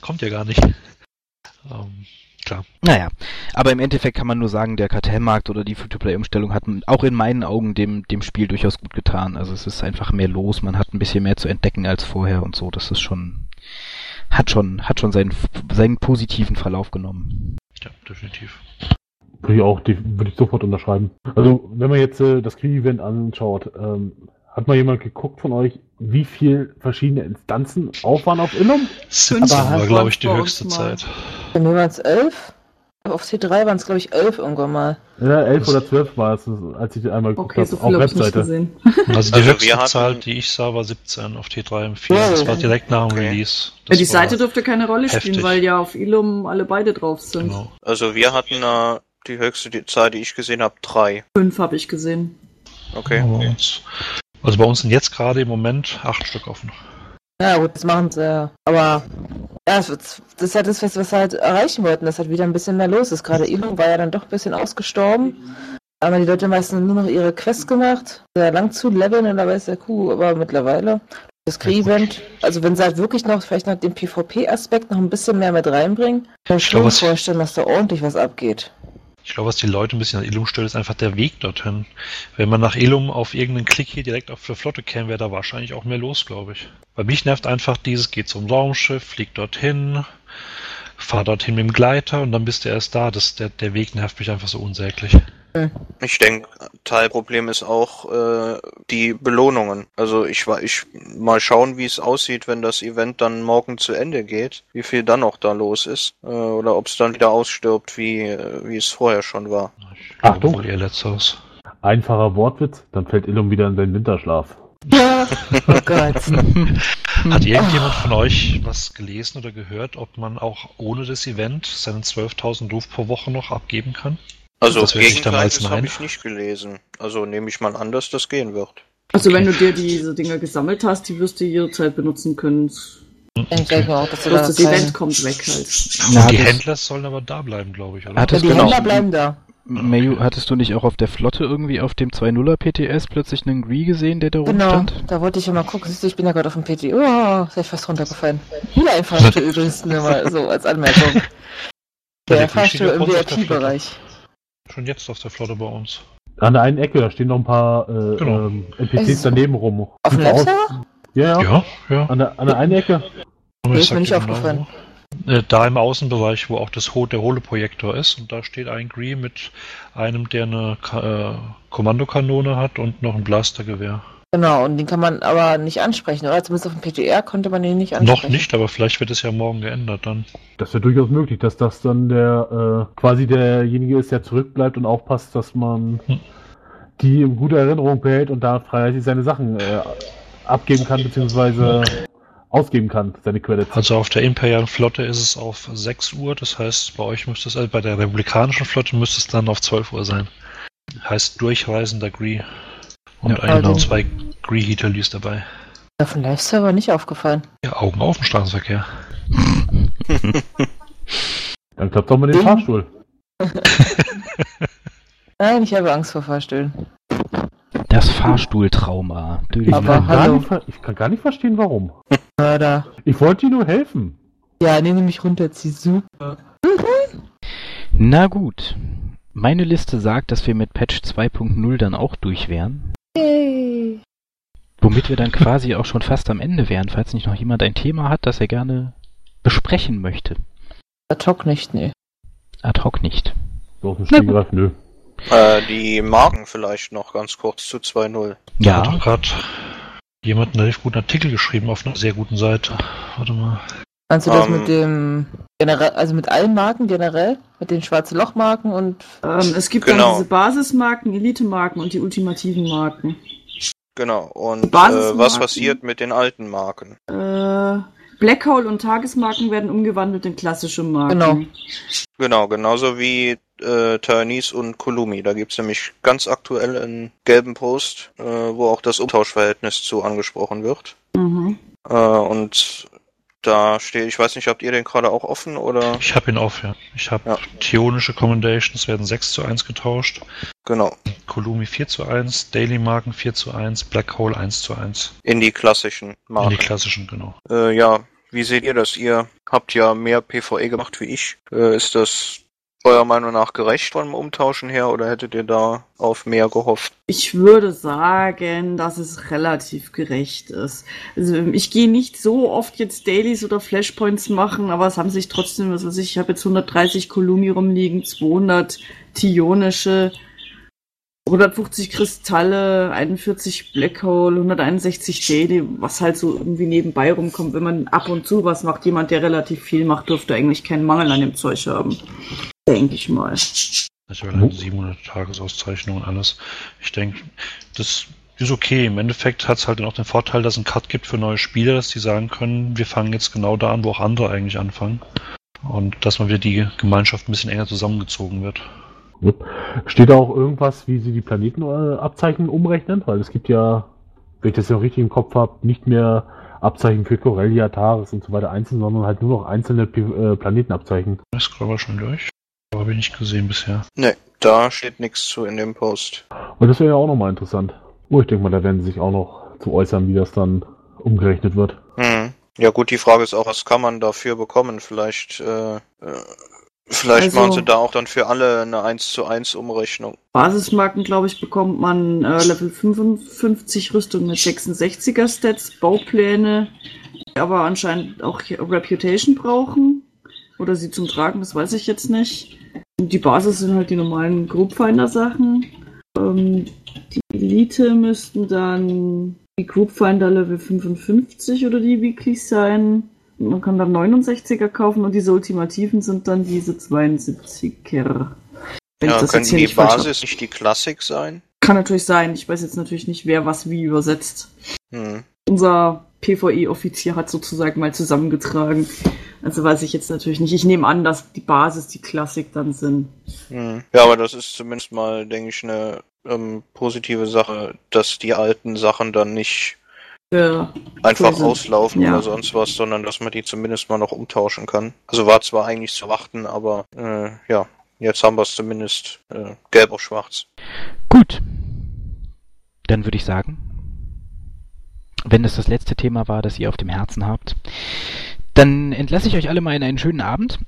kommt ja gar nicht. Ähm, klar. Naja, aber im Endeffekt kann man nur sagen, der Kartellmarkt oder die Free-to-Play-Umstellung hat auch in meinen Augen dem, dem Spiel durchaus gut getan. Also es ist einfach mehr los, man hat ein bisschen mehr zu entdecken als vorher und so. Das ist schon, hat schon, hat schon seinen, seinen positiven Verlauf genommen. Ja, definitiv. Würde ich auch, die, würde ich sofort unterschreiben. Also, wenn man jetzt äh, das Krieg-Event anschaut, ähm, hat mal jemand geguckt von euch, wie viel verschiedene Instanzen auf waren auf Illum? 17 Aber war, halt glaube ich, die höchste mal. Zeit. Bei mir waren es elf. Auf T3 waren es, glaube ich, elf irgendwann mal. Ja, elf oder zwölf war es, als ich einmal geguckt Okay, habe, so auf Webseite. gesehen. Also die Also höchste hatten- Zahl, die ich sah, war 17 auf T3 und 4. Ja, das war direkt nach dem okay. Release. Das die Seite dürfte keine Rolle spielen, heftig. weil ja auf Ilum alle beide drauf sind. Genau. Also wir hatten äh, die höchste Zahl, die ich gesehen habe, drei. Fünf habe ich gesehen. Okay. Uns- Also bei uns sind jetzt gerade im Moment acht Stück offen. Ja gut, das machen sie ja. Aber ja, das ist ja das, was wir halt erreichen wollten, dass halt wieder ein bisschen mehr los ist. Gerade Elon war ja dann doch ein bisschen ausgestorben. Aber die Leute meistens nur noch ihre Quests gemacht, sehr lang zu leveln und da weiß der Kuh, aber mittlerweile das Krieg-Event, also wenn sie halt wirklich noch vielleicht noch den PvP-Aspekt noch ein bisschen mehr mit reinbringen, kann ich schon es- vorstellen, dass da ordentlich was abgeht. Ich glaube, was die Leute ein bisschen an Illum stört, ist einfach der Weg dorthin. Wenn man nach Illum auf irgendeinen Klick hier direkt auf der Flotte käme, wäre da wahrscheinlich auch mehr los, glaube ich. Bei mich nervt einfach dieses, geht zum Raumschiff, fliegt dorthin, fahr dorthin mit dem Gleiter und dann bist du erst da. Das, der, der Weg nervt mich einfach so unsäglich. Ich denke, Teilproblem ist auch äh, die Belohnungen. Also ich war ich mal schauen, wie es aussieht, wenn das Event dann morgen zu Ende geht, wie viel dann noch da los ist äh, oder ob es dann wieder ausstirbt, wie äh, wie es vorher schon war. Ich Achtung. wohl eher letzteres. Einfacher Wortwitz, dann fällt Illum wieder in seinen Winterschlaf. Oh Gott. Hat irgendjemand von euch was gelesen oder gehört, ob man auch ohne das Event seinen 12.000 Ruf pro Woche noch abgeben kann? Also Das sich damals habe ich nicht gelesen. Also nehme ich mal an, dass das gehen wird. Also wenn du dir diese Dinger gesammelt hast, die wirst du jederzeit benutzen können. Ich denke auch, dass du da das kein- Event kommt weg halt. Na, die das- Händler sollen aber da bleiben, glaube ich, oder? Ja, die du Händler bleiben da. Mayu, hattest du nicht auch auf der Flotte irgendwie auf dem 2.0er PTS plötzlich einen Gree gesehen, der da Genau, rumstand? da wollte ich ja mal gucken. Siehst du, ich bin ja gerade auf dem PT. Oh, ist fast runtergefallen. Wieder ein Fahrstuhl übrigens, nur mal so als Anmerkung. Der der Fahrstuhl im VIP-Bereich. Schon jetzt auf der Flotte bei uns. An der einen Ecke, da stehen noch ein paar äh, Genau. ähm, NPCs Also- daneben rum. Auf dem Laptop? Ja, ja. Ja, ja. An, der, an der einen Ecke. Nee, ich ist mir nicht aufgefallen. wo. Äh, Da im Außenbereich, wo auch das Ho der Holoprojektor ist, und da steht ein Gree mit einem, der eine Ka äh, Kommandokanone hat und noch ein Blastergewehr. Genau, und den kann man aber nicht ansprechen, oder? Zumindest auf dem PTR konnte man den nicht ansprechen. Noch nicht, aber vielleicht wird es ja morgen geändert dann. Das wäre durchaus möglich, dass das dann der äh, quasi derjenige ist, der zurückbleibt und aufpasst, dass man Hm. die in guter Erinnerung behält und da freiheitlich seine Sachen äh, abgeben kann, beziehungsweise ausgeben kann, seine Credits. Also auf der imperialen Flotte ist es auf 6 Uhr, das heißt, bei euch müsste es, also bei der republikanischen Flotte müsste es dann auf 12 Uhr sein. Heißt durchreisender Gree. Und Ja, ein oder also- zwei Gree-Heaterlies dabei. Auf dem Live-Server nicht aufgefallen. Ja, Augen auf im Straßenverkehr. Dann klappt doch mal den. Fahrstuhl. Nein, ich habe Angst vor Fahrstühlen. Das Fahrstuhltrauma. Ich. Aber kann gar hallo. nicht, ver- ich kann gar nicht verstehen, warum. Mörder. Ich wollte dir nur helfen. Ja, nehme mich runter, zieh super. Na gut. Meine Liste sagt, dass wir mit Patch 2.0 dann auch durch wären. Yay. Womit wir dann quasi auch schon fast am Ende wären, falls nicht noch jemand ein Thema hat, das er gerne besprechen möchte. Ad hoc nicht, nee. Ad hoc nicht. So aus dem Na nö. Äh, die Marken vielleicht noch ganz kurz zu 2.0. Ja, Hat doch grad Jemand hat einen relativ guten Artikel geschrieben auf einer sehr guten Seite. Warte mal. Meinst du das Ähm. mit dem generell, also mit allen Marken generell? Mit den schwarzen Lochmarken und Ähm, es gibt Genau. dann diese Basismarken, Elite-Marken und die ultimativen Marken. Genau. Und äh, was passiert mit den alten Marken? Äh, Blackhole und Tagesmarken werden umgewandelt in klassische Marken. Genau. Genau, genauso wie äh, Tyrannese und Kulumi. Da gibt's nämlich ganz aktuell einen gelben Post, äh, wo auch das Umtauschverhältnis zu angesprochen wird. Mhm. Äh, und da steht, ich weiß nicht, habt ihr den gerade auch offen oder? Ich habe ihn auf, ja. Ich habe Ja. Theonische Commendations werden 6 zu 1 getauscht. Genau, Kolumi 4 zu 1, Daily Marken 4 zu 1, Black Hole 1 zu 1. in die klassischen In Marken. die klassischen, genau. Äh, ja, wie seht ihr das? Ihr habt ja mehr PvE gemacht wie ich. Äh, ist das eurer Meinung nach gerecht vom Umtauschen her oder hättet ihr da auf mehr gehofft? Ich würde sagen, dass es relativ gerecht ist. Also ich gehe nicht so oft jetzt Dailies oder Flashpoints machen, aber es haben sich trotzdem, was weiß ich, ich habe jetzt 130 Kolumi rumliegen, 200 Tionische, 150 Kristalle, 41 Blackhole, 161 Daily, was halt so irgendwie nebenbei rumkommt. Wenn man ab und zu was macht, jemand, der relativ viel macht, dürfte eigentlich keinen Mangel an dem Zeug haben. Denke ich mal. Natürlich Mhm. 700 Tagesauszeichnungen und alles. Ich denke, das ist okay. Im Endeffekt hat es halt auch den Vorteil, dass es einen Cut gibt für neue Spieler, dass die sagen können, wir fangen jetzt genau da an, wo auch andere eigentlich anfangen. Und dass mal wieder die Gemeinschaft ein bisschen enger zusammengezogen wird. Steht da auch irgendwas, wie sie die Planetenabzeichen umrechnen? Weil es gibt ja, wenn ich das ja richtig im Kopf habe, nicht mehr Abzeichen für Corellia, Taris und so weiter einzeln, sondern halt nur noch einzelne P äh, Planetenabzeichen. Ich scroll schon durch. Aber habe ich nicht gesehen bisher. Ne, da steht nichts zu in dem Post. Und das wäre ja auch nochmal interessant. Oh, ich denke mal, da werden sie sich auch noch zu äußern, wie das dann umgerechnet wird. Hm. Ja gut, die Frage ist auch, was kann man dafür bekommen? Vielleicht, äh, äh, vielleicht Also- machen sie da auch dann für alle eine 1 zu 1 Umrechnung. Basismarken, glaube ich, bekommt man äh, Level 55 Rüstung mit 66er Stats, Baupläne, die aber anscheinend auch Reputation brauchen. Oder sie zum Tragen, das weiß ich jetzt nicht. Die Basis sind halt die normalen Groupfinder-Sachen. Ähm, die Elite müssten dann die Groupfinder Level 55 oder die Weeklies sein. Man kann dann 69er kaufen und diese Ultimativen sind dann diese 72er. Wenn Ja, das können die. Basis nicht die Klassik sein? Kann natürlich sein. Ich weiß jetzt natürlich nicht, wer was wie übersetzt. Hm. Unser PvE-Offizier hat sozusagen mal zusammengetragen. Also weiß ich jetzt natürlich nicht. Ich nehme an, dass die Basis die Klassik dann sind. Hm. Ja, aber das ist zumindest mal, denke ich, eine ähm, positive Sache, dass die alten Sachen dann nicht Ja, einfach sind. auslaufen Ja. oder sonst was, sondern dass man die zumindest mal noch umtauschen kann. Also war zwar eigentlich zu warten, aber äh, ja, jetzt haben wir es zumindest äh, gelb auf schwarz. Gut. Dann würde ich sagen, wenn das das letzte Thema war, das ihr auf dem Herzen habt, dann entlasse ich euch alle mal in einen schönen Abend.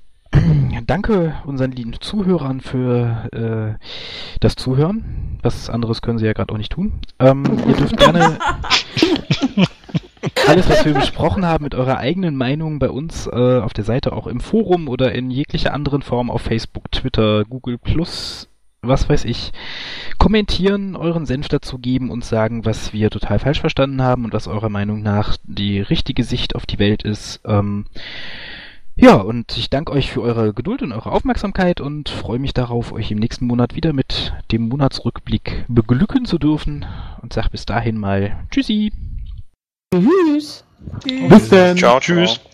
Danke unseren lieben Zuhörern für äh, das Zuhören. Was anderes können sie ja gerade auch nicht tun. Ähm, ihr dürft gerne alles, was wir besprochen haben, mit eurer eigenen Meinung bei uns äh, auf der Seite, auch im Forum oder in jeglicher anderen Form auf Facebook, Twitter, Google Plus, was weiß ich, kommentieren, euren Senf dazu geben und sagen, was wir total falsch verstanden haben und was eurer Meinung nach die richtige Sicht auf die Welt ist. Ähm, ja, und ich danke euch für eure Geduld und eure Aufmerksamkeit und freue mich darauf, euch im nächsten Monat wieder mit dem Monatsrückblick beglücken zu dürfen und sag bis dahin mal Tschüssi. Tschüss. Bis dann! Ciao, Tschüss. ciao.